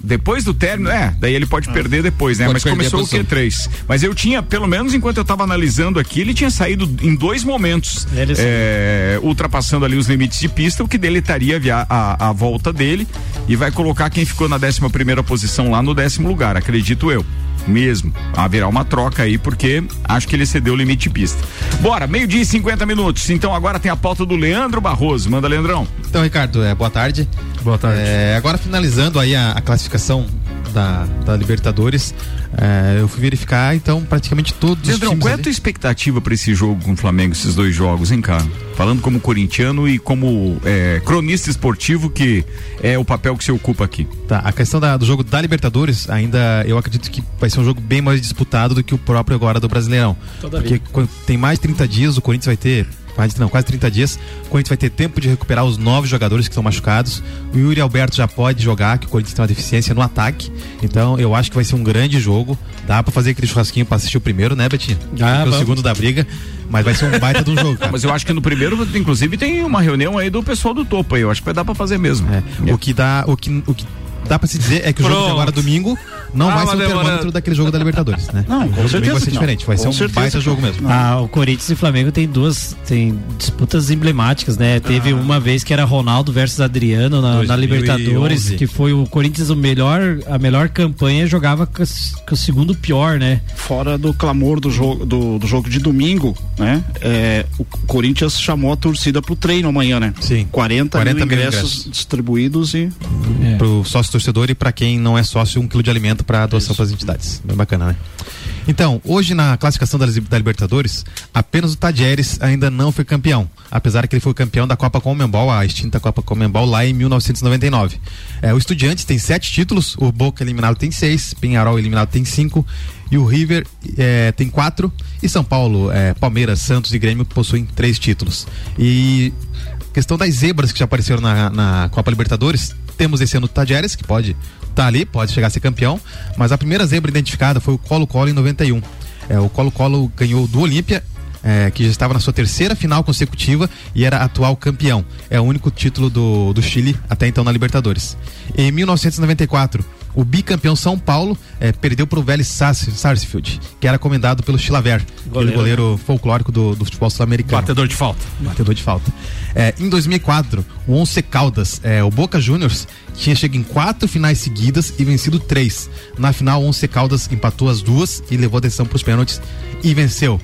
Depois do término, é, daí ele pode perder depois, né? Pode Mas começou a o posição. Q3. Mas eu tinha, pelo menos enquanto eu tava analisando aqui, ele tinha saído em dois momentos, é, ultrapassando ali os limites de pista, o que deletaria via- a, a volta dele e vai colocar quem ficou na 11 primeira posição lá no décimo lugar, acredito eu. Mesmo. Haverá uma troca aí, porque acho que ele cedeu o limite de pista. Bora, meio-dia e 50 minutos. Então agora tem a pauta do Leandro Barroso. Manda, Leandrão. Então, Ricardo, é, boa tarde. Boa tarde. É, agora finalizando aí a, a classificação da, da Libertadores, é, eu fui verificar então praticamente todos os Leandrão, times qual é a ali. tua expectativa para esse jogo com o Flamengo, esses dois jogos, hein, cara? Falando como corintiano e como é, cronista esportivo, que é o papel que você ocupa aqui. Tá, a questão da- do jogo da Libertadores, ainda eu acredito que vai ser um jogo bem mais disputado do que o próprio agora do Brasileirão. Toda Porque tem mais de 30 dias, o Corinthians vai ter quase, não, quase 30 dias. O Corinthians vai ter tempo de recuperar os nove jogadores que estão machucados. O Yuri Alberto já pode jogar, que o Corinthians tem uma deficiência no ataque. Então eu acho que vai ser um grande jogo. Dá pra fazer aquele churrasquinho pra assistir o primeiro, né, Betinho? Ah, o vamos. segundo da briga. Mas vai ser um baita de um jogo, cara. Mas eu acho que no primeiro, inclusive, tem uma reunião aí do pessoal do topo aí. Eu acho que vai dar pra fazer mesmo. É. O que dá. O que, o que dá pra se dizer é que o jogo de Pronto. agora domingo não Ah, vai ser o termômetro daquele jogo da Libertadores, né? Não, o com jogo domingo certeza vai ser diferente, vai Com ser um certeza baita jogo não. mesmo. Ah, o Corinthians e Flamengo tem duas tem disputas emblemáticas, né? Teve uma vez que era Ronaldo versus Adriano na, na 2011. Libertadores, que foi o Corinthians o melhor a melhor campanha jogava com, com o segundo pior, né? Fora do clamor do jogo, do, do jogo de domingo, né? É, o Corinthians chamou a torcida pro treino amanhã, né? Sim. 40, 40 mil mil ingressos, ingressos. distribuídos e. Pro sócio torcedor e pra quem não é sócio, um quilo de alimento pra doação pras entidades. Bem bacana, né? Então, hoje na classificação da, da Libertadores, apenas o Tadieres ainda não foi campeão, apesar que ele foi campeão da Copa Comembol, a extinta Copa Comembol, lá em 1999. É, o Estudiantes tem sete títulos, o Boca eliminado tem seis, Penharol eliminado tem cinco, e o River é, tem quatro, e São Paulo, é, Palmeiras, Santos e Grêmio possuem três títulos. E questão das zebras que já apareceram na, na Copa Libertadores, temos esse ano o Tadieres, que pode estar ali, pode chegar a ser campeão, mas a primeira zebra identificada foi o Colo-Colo em 91. É, o Colo-Colo ganhou do Olímpia, é, que já estava na sua terceira final consecutiva e era atual campeão. É o único título do, do Chile até então na Libertadores. Em 1994, o bicampeão São Paulo é, perdeu para o Vélez Sars- Sarsfield, que era comandado pelo Chilaver, aquele Goleiro, goleiro folclórico do, do futebol sul-americano. Batedor de falta. Batedor de falta. É, em 2004, o Once Caldas, é, o Boca Juniors, tinha chegado em quatro finais seguidas e vencido três. Na final, o Once Caldas empatou as duas e levou a decisão para os pênaltis e venceu.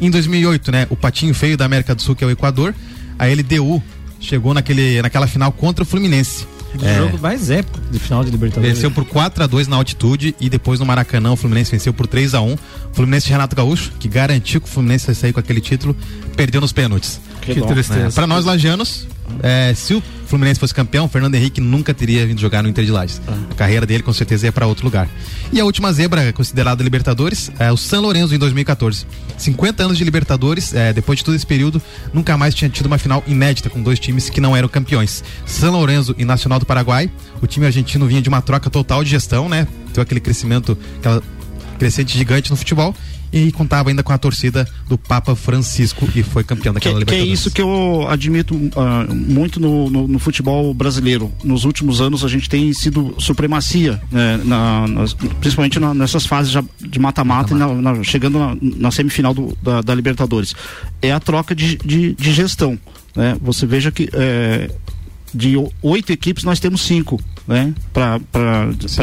Em 2008, né, o patinho feio da América do Sul, que é o Equador, a LDU chegou naquele, naquela final contra o Fluminense. O jogo mais épico de final de Libertadores. Venceu por 4 a 2 na altitude e depois no Maracanã o Fluminense venceu por 3 a 1 O Fluminense de Renato Gaúcho, que garantiu que o Fluminense vai sair com aquele título, perdeu nos pênaltis. Que Que dó. tristeza. É, Para nós lagianos, é, se o Fluminense fosse campeão, o Fernando Henrique nunca teria vindo jogar no Inter de Lages. A carreira dele com certeza ia para outro lugar. E a última zebra considerada Libertadores é o San Lorenzo em 2014. 50 anos de Libertadores, é, depois de todo esse período, nunca mais tinha tido uma final inédita com dois times que não eram campeões. San Lorenzo e Nacional do Paraguai. O time argentino vinha de uma troca total de gestão, né? Teve aquele crescimento, aquela crescente gigante no futebol. E contava ainda com a torcida do Papa Francisco e foi campeão daquela Que, que é Libertadores. isso que eu admito ah, muito no, no- no futebol brasileiro. Nos últimos anos a gente tem sido supremacia, né, na- nas- principalmente na- nessas fases de mata-mata, e na- na- chegando na, na semifinal do- da, da Libertadores. É a troca de, de- de gestão. Né? Você veja que é, de oito equipes nós temos cinco né, para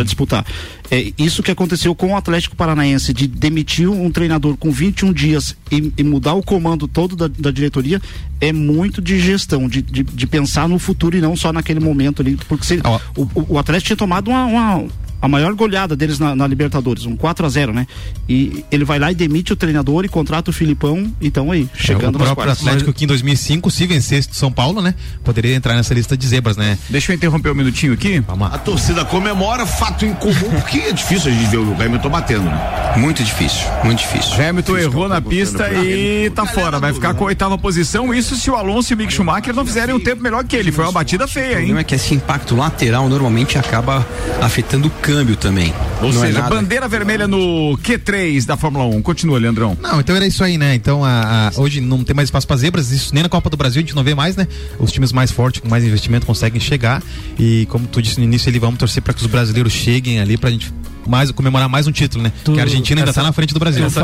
disputar. É isso que aconteceu com o Atlético Paranaense, de demitir um treinador com 21 dias e, e mudar o comando todo da, da diretoria, é muito de gestão, de, de, de pensar no futuro e não só naquele momento ali. Porque se, o, o- Atlético tinha tomado uma. uma- a maior goleada deles na, na Libertadores, um 4 a 0 né? E ele vai lá e demite o treinador e contrata o Filipão, então aí, chegando É, o nas próprio quartas. Atlético que em 2005, se vencesse São Paulo, né, poderia entrar nessa lista de zebras, né? Deixa eu interromper um minutinho aqui. A torcida comemora fato incomum, porque é difícil a gente ver o Hamilton batendo, né? Muito difícil, muito difícil. Hamilton errou na pista e tá fora. Vai ficar com a oitava posição. Isso se o Alonso e o Mick Schumacher não fizerem um tempo melhor que ele. Foi uma batida feia, O hein? problema é que esse impacto lateral normalmente acaba afetando o câmbio também. Ou Não é seja, nada- bandeira vermelha no Q3 da Fórmula 1. Continua, Leandrão. Não, então era isso aí, né? Então a, a- hoje não tem mais espaço para zebras, isso nem na Copa do Brasil a gente não vê mais, né? Os times mais fortes, com mais investimento, conseguem chegar. E como tu disse no início, ele vamos torcer para que os brasileiros cheguem ali pra gente mais, comemorar mais um título, né? que a Argentina ainda essa- tá na frente do Brasil. Essa,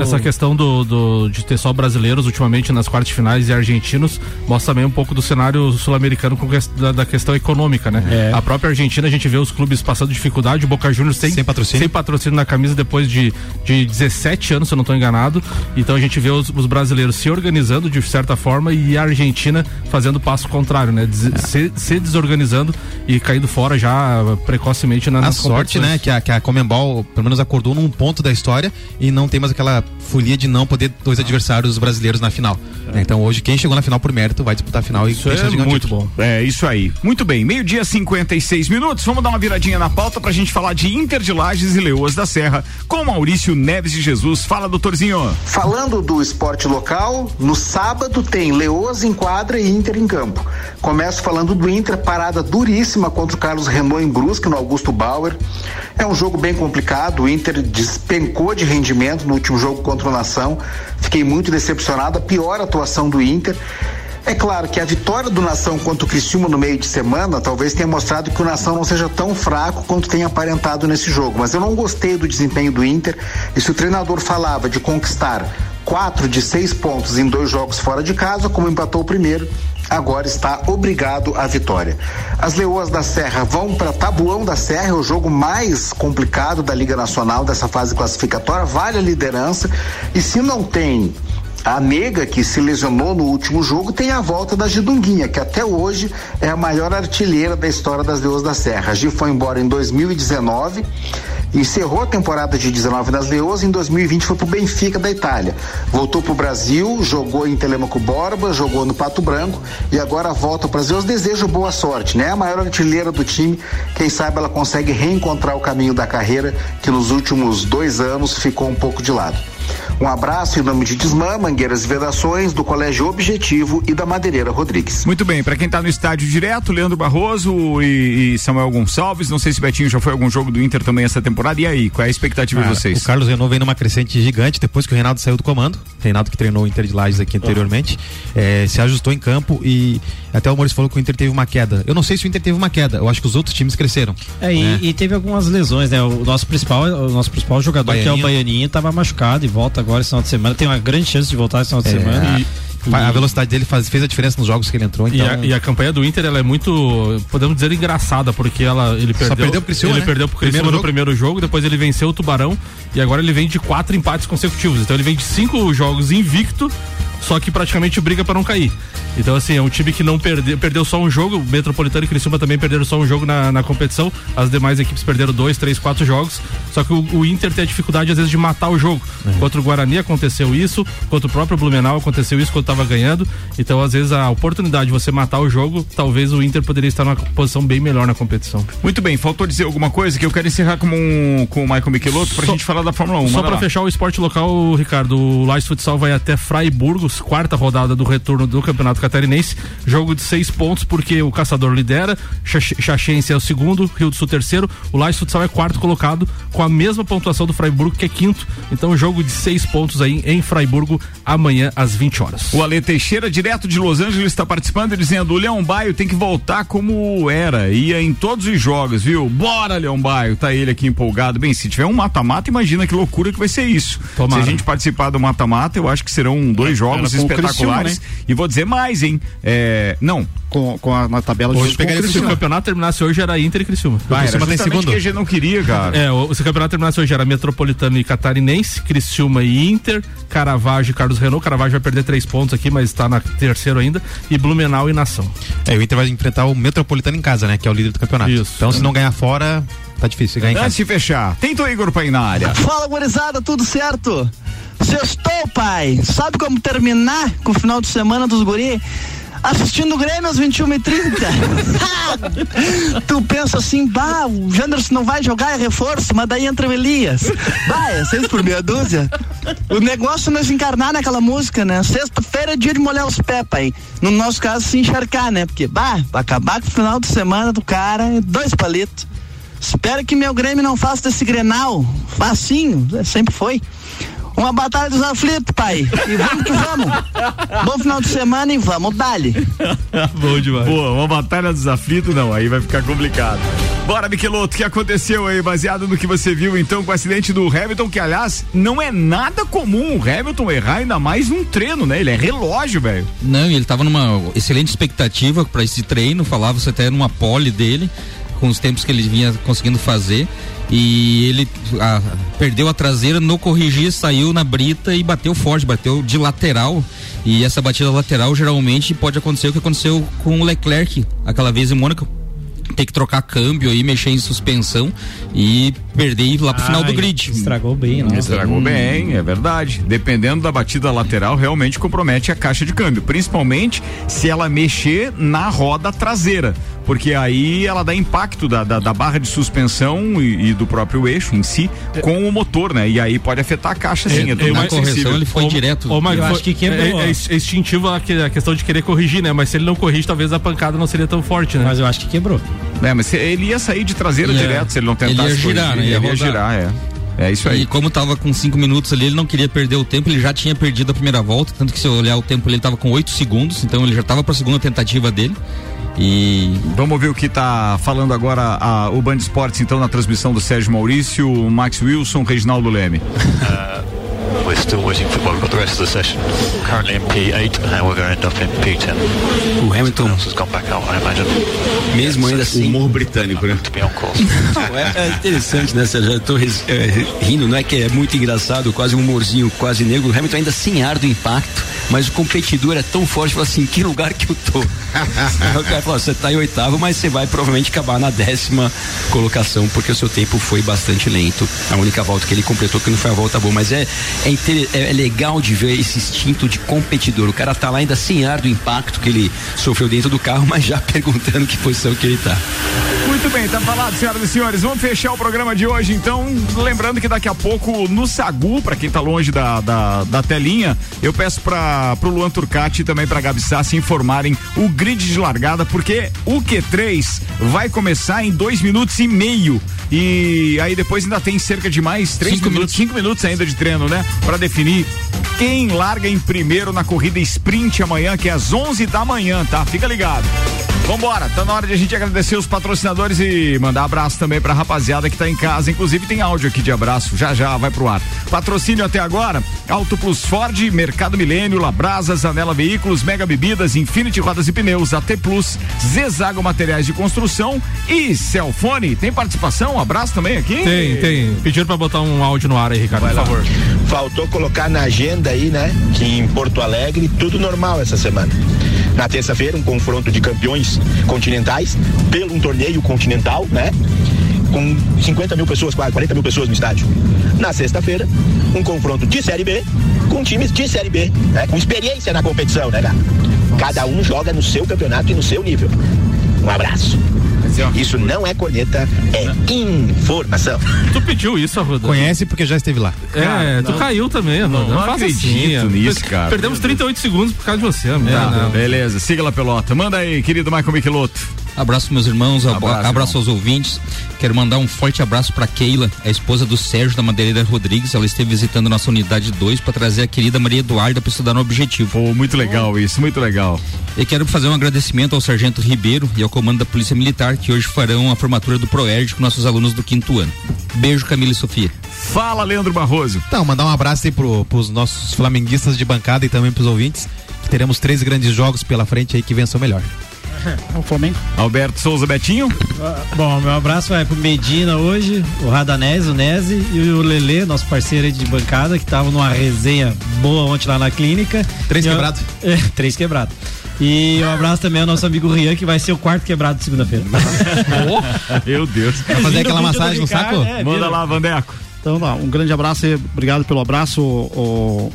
essa questão do, do- de ter só brasileiros ultimamente nas quartas finais e argentinos mostra também um pouco do cenário sul-americano da, da questão econômica, né? É. A própria Argentina, a gente vê os clubes passando dificuldade, o Boca Juniors sem, sem patrocínio. sem patrocínio na camisa depois de, de 17 anos, se eu não estou enganado. Então a gente vê os, os brasileiros se organizando de certa forma e a Argentina fazendo o passo contrário, né? Des- se, se desorganizando e caindo fora já precocemente na, A nas sorte, competições. né, que a, que a Comembol pelo menos acordou num ponto da história e não tem mais aquela folia de não poder dois adversários brasileiros na final. né? Então hoje quem chegou na final por mérito vai disputar a final e Isso tem é o muito título. bom. É isso aí. Muito bem, meio-dia 56 minutos. Vamos dar uma viradinha na pauta pra gente falar de Inter de Lages e Leoas da Serra com Maurício Neves de Jesus. Fala, doutorzinho. Falando do esporte local, no sábado tem Leoas em quadra e Inter em campo. Começo falando do Inter, parada duríssima contra o Carlos Renault em Brusque, no Augusto Bauer. É um jogo bem complicado, o Inter despencou de rendimento no último jogo contra Nação. Fiquei muito decepcionado, a pior atuação do Inter. É claro que a vitória do Nação contra o Criciúma no meio de semana talvez tenha mostrado que o Nação não seja tão fraco quanto tem aparentado nesse jogo, mas eu não gostei do desempenho do Inter. E se o treinador falava de conquistar quatro de seis pontos em dois jogos fora de casa, como empatou o primeiro, agora está obrigado à vitória. As Leoas da Serra vão para Tabuão da Serra, é o jogo mais complicado da Liga Nacional dessa fase classificatória, vale a liderança. E se não tem a nega que se lesionou no último jogo tem a volta da Gidunguinha, que até hoje é a maior artilheira da história das Leoas da Serra. A Gi foi embora em 2019, encerrou a temporada de 19 nas Leoas, em 2020 foi pro Benfica da Itália. Voltou pro Brasil, jogou em Telemaco Borba, jogou no Pato Branco e agora volta para as Leoas. Desejo boa sorte, né? A maior artilheira do time, quem sabe ela consegue reencontrar o caminho da carreira que nos últimos dois anos ficou um pouco de lado. Um abraço em nome de Desmã, Mangueiras e Vedações, do Colégio Objetivo e da Madeireira Rodrigues. Muito bem, pra quem tá no estádio direto, Leandro Barroso e, e Samuel Gonçalves. Não sei se Betinho já foi a algum jogo do Inter também essa temporada. E aí, qual é a expectativa de Ah, vocês? O Carlos Renault vem numa crescente gigante depois que o Reinaldo saiu do comando. Reinaldo que treinou o Inter de Lages aqui anteriormente. eh, se ajustou em campo e até o Maurício falou que o Inter teve uma queda. Eu não sei se o Inter teve uma queda. Eu acho que os outros times cresceram. É, e, né? e teve algumas lesões, né? O nosso principal, o nosso principal jogador, que é o Baianinho. Baianinho, tava machucado e volta agora esse final de semana. Tem uma grande chance de voltar esse final de É, semana. a- A velocidade dele faz- fez a diferença nos jogos que ele entrou. E, Então, a, e a campanha do Inter ela é muito, podemos dizer, engraçada, porque ela, ele perdeu, perdeu pro Criciúma, ele né? perdeu pro Primeiro Criciúma no jogo. primeiro jogo, depois ele venceu o Tubarão e agora ele vem de quatro empates consecutivos. Então ele vem de cinco jogos invicto, só que praticamente briga para não cair. Então assim, é um time que não perdeu, perdeu só um jogo, o Metropolitano e Criciúma também perderam só um jogo na, na competição, as demais equipes perderam dois, três, quatro jogos, só que o, o Inter tem a dificuldade às vezes de matar o jogo. Contra o Guarani aconteceu isso, contra o próprio Blumenau aconteceu isso quando estava ganhando, então às vezes a oportunidade de você matar o jogo, talvez o Inter poderia estar numa posição bem melhor na competição. Muito bem, faltou dizer alguma coisa que eu quero encerrar com, um, com o Michael Michelotto pra gente falar da Fórmula 1. Só para fechar o esporte local, Ricardo, o Lages Futsal vai até Quarta rodada do retorno do Campeonato Catarinense. Jogo de seis pontos, porque o Caçador lidera, Xax- Xaxense é o segundo, Rio do Sul terceiro, o Lages Futsal é quarto colocado, com a mesma pontuação do Fraiburgo, que é quinto. Então, jogo de seis pontos aí em Fraiburgo, amanhã às 20 horas. O Ale Teixeira, direto de Los Angeles, está participando e dizendo: o Leão Baio tem que voltar como era, ia em todos os jogos, viu? Bora, Leão Baio, tá ele aqui empolgado. Bem, se tiver um mata-mata, imagina que loucura que vai ser isso. Tomara. Se a gente participar do mata-mata, eu acho que serão dois jogos O espetaculares. Criciúma, E vou dizer mais, hein? É, não. Com, com a, na tabela Hoje com o se o Criciúma. campeonato terminasse hoje era Inter e Criciúma. Vai, era justamente que a gente não queria, cara. É, o, se o campeonato terminasse hoje era Metropolitano e Catarinense, Criciúma e Inter, Caravaggio e Carlos Renault. Caravaggio vai perder três pontos aqui, mas está na terceiro ainda. E Blumenau e Nação. É, o Inter vai enfrentar o Metropolitano em casa, né? Que é o líder do campeonato. Isso. Então, se não ganhar fora, tá difícil ganhar Antes de fechar, tenta o Igor pra ir na área. Fala, gurizada, tudo certo? Sextou, pai. Sabe como terminar com o final de semana dos guri? Assistindo o Grêmio às 21h30. [LAUGHS] tu pensa assim, bah, o Janderson não vai jogar, é reforço, mas daí entra o Elias. Bah, é seis por meia dúzia. O negócio é se encarnar naquela música, né? Sexta-feira é dia de molhar os pés, pai. No nosso caso, se encharcar, né? Porque, bah, vai acabar com o final de semana do cara, é dois palitos. Espero que meu Grêmio não faça desse Grenal facinho, é, sempre foi. Uma batalha dos aflitos, pai. E vamos que vamos. Bom final de semana e vamos, dali. [LAUGHS] Bom demais. Pô, uma batalha dos aflitos, não, aí vai ficar complicado. Bora, Miqueloto, o que aconteceu aí, baseado no que você viu então com o acidente do Hamilton, que aliás, não é nada comum o Hamilton errar ainda mais num treino, né? Ele é relógio, velho. Não, ele tava numa excelente expectativa para esse treino, falava-se até numa pole dele, com os tempos que ele vinha conseguindo fazer. E ele ah, perdeu a traseira, no corrigir, saiu na brita e bateu forte, bateu de lateral. E essa batida lateral geralmente pode acontecer o que aconteceu com o Leclerc aquela vez em Mônaco. ter que trocar câmbio aí, mexer em suspensão e perder lá pro final do grid. Estragou bem, né? Estragou bem, é verdade. Dependendo da batida lateral, realmente compromete a caixa de câmbio. Principalmente se ela mexer na roda traseira. Porque aí ela dá impacto da, da, da barra de suspensão e, e do próprio eixo em si com o motor, né? E aí pode afetar a caixa sim. É, tudo mais sensível. Ô, mas Eu foi- acho que quebrou, É, é é instintivo a, que- a questão de querer corrigir, né? Mas se ele não corrige, talvez a pancada não seria tão forte, né? Mas eu acho que quebrou. É, mas se- ele ia sair de traseira Ia. direto se ele não Ele tentasse ia girar, corrigir, né? Ia Ele ia rodar. girar, é. É isso aí. E como tava com cinco minutos ali, ele não queria perder o tempo, ele já tinha perdido a primeira volta, tanto que se eu olhar o tempo ali, ele tava com oito segundos, então ele já tava pra segunda tentativa dele. E Vamos ver o que tá falando agora a- o Band Esportes, então, na transmissão do Sérgio Maurício, Max Wilson, Reginaldo Leme. [LAUGHS] We're still waiting for well, we've got the rest of the session. Currently in P8, and we're going to end up in P10. O Hamilton, has gone back out, I imagine. mesmo ainda assim. Humor britânico, né? To be on course. [LAUGHS] Não, é, é interessante, né, Sérgio? Eu tô é, rindo, não é que é muito engraçado, quase um humorzinho quase negro. O Hamilton ainda sem ar do impacto, mas o competidor é tão forte, fala assim, que lugar que eu tô? [LAUGHS] O cara fala, você tá em oitavo, mas você vai provavelmente acabar na décima colocação, porque o seu tempo foi bastante lento. A única volta que ele completou que não foi a volta boa, mas é, é, inter- é- é legal de ver esse instinto de competidor. O cara tá lá ainda sem ar do impacto que ele sofreu dentro do carro, mas já [LAUGHS] perguntando que posição que ele tá. Muito bem, tá falado, senhoras e senhores. Vamos fechar o programa de hoje, então. Lembrando que daqui a pouco, no Sagu, pra quem tá longe da, da, da telinha, eu peço para pro Luan Turcati e também pra Gabi Sá se informarem o grid de largada, porque o Q3 vai começar em dois minutos e meio. E aí depois ainda tem cerca de mais três Cinco minutos, cinco minutos ainda de treino, né? Pra definir quem larga em primeiro na corrida sprint amanhã, que é às 11 da manhã, tá? Fica ligado. Vambora, tá na hora de a gente agradecer os patrocinadores e mandar abraço também pra rapaziada que tá em casa. Inclusive tem áudio aqui de abraço, já já vai pro ar. Patrocínio até agora: Auto Plus Ford, Mercado Milênio, Labrasas, Anela Veículos, Mega Bebidas, Infinity Rodas e Pneus, AT Plus, Zezago Materiais de Construção e Celfone. Tem participação? Um abraço também aqui? Tem, tem. Pediram pra botar um áudio no ar aí, Ricardo, Vai por lá. favor. Faltou colocar na agenda aí, né? Que em Porto Alegre tudo normal essa semana. Na terça-feira, um confronto de campeões continentais pelo um torneio continental, né? Com 50 mil pessoas, quase 40 mil pessoas no estádio. Na sexta-feira, um confronto de Série B com times de Série B, né? Com experiência na competição, né, cara? Cada um joga no seu campeonato e no seu nível. Um abraço. Isso não é corneta, é informação. [LAUGHS] Tu pediu isso, Arruda? Conhece porque já esteve lá. É, Cara, tu não- caiu também, Arruda. não faça acredito assim, nisso, cara. Perdemos 38 segundos por causa de você, amigo. Tá, Não. beleza, siga lá pelota. Manda aí, querido Michael Michelotto. Abraço meus irmãos, ab- Abraço, abraço, aos ouvintes. Quero mandar um forte abraço para Keila, a esposa do Sérgio da Madeireira Rodrigues. Ela esteve visitando nossa unidade 2 para trazer a querida Maria Eduarda para estudar no Objetivo. Pô, muito legal isso, muito legal. E quero fazer um agradecimento ao Sargento Ribeiro e ao comando da Polícia Militar que hoje farão a formatura do Proerd com nossos alunos do quinto ano. Beijo, Camila e Sofia. Fala, Leandro Barroso. Então, mandar um abraço aí pro, pros nossos flamenguistas de bancada e também pros ouvintes, que teremos três grandes jogos pela frente aí que vençam melhor. O Flamengo. Alberto Souza Betinho. Bom, meu abraço vai pro Medina hoje, o Radanés, o Nese e o Lelê, nosso parceiro aí de bancada, que tava numa resenha boa ontem lá na clínica. Três eu- quebrados. [LAUGHS] É, três quebrados. E um abraço também ao nosso amigo Rian, que vai ser o quarto quebrado de segunda-feira. Meu Deus. Vai fazer aquela massagem no Ricardo, saco? é, Manda vira. lá, Vandeco. Então, lá, um grande abraço e obrigado pelo abraço, o,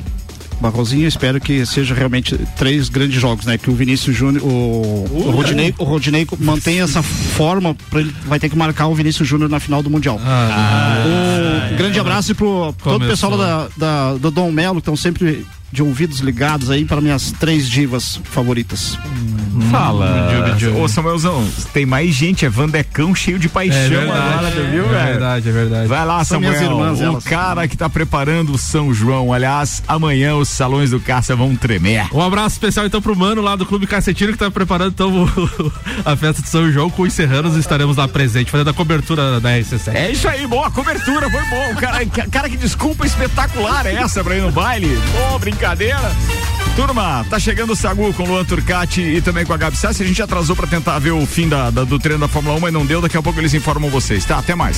Barrosinha. Espero que seja realmente três grandes jogos, né? Que o Vinícius Júnior, o, o Rodinei, o Rodinei mantenha essa forma, pra ele vai ter que marcar o Vinícius Júnior na final do Mundial. um grande abraço pro todo o pessoal da, da, do Dom Melo, que estão sempre de ouvidos ligados aí para minhas três divas favoritas. Fala. Ô, Samuelzão, tem mais gente, é Vandecão cheio de paixão É verdade, agora, viu, é verdade, é verdade. Vai lá, São Samuel. minhas irmãs, o elas. cara que tá preparando o São João. Aliás, amanhã os salões do Caça vão tremer. Um abraço especial então pro mano lá do Clube Cacetino que tá preparando então o- [LAUGHS] a festa de São João com os serranos estaremos lá presente, fazendo a cobertura da RC7. É isso aí, boa cobertura, foi bom. Cara, ca- [LAUGHS] cara que desculpa espetacular é essa pra ir no baile. Pô, brincadeira. Turma, tá chegando o Sagu com o Luan Turcati e também com a Gabi Sassi. A gente atrasou pra tentar ver o fim da, da- do treino da Fórmula 1, mas não deu. Daqui a pouco eles informam vocês, tá? Até mais.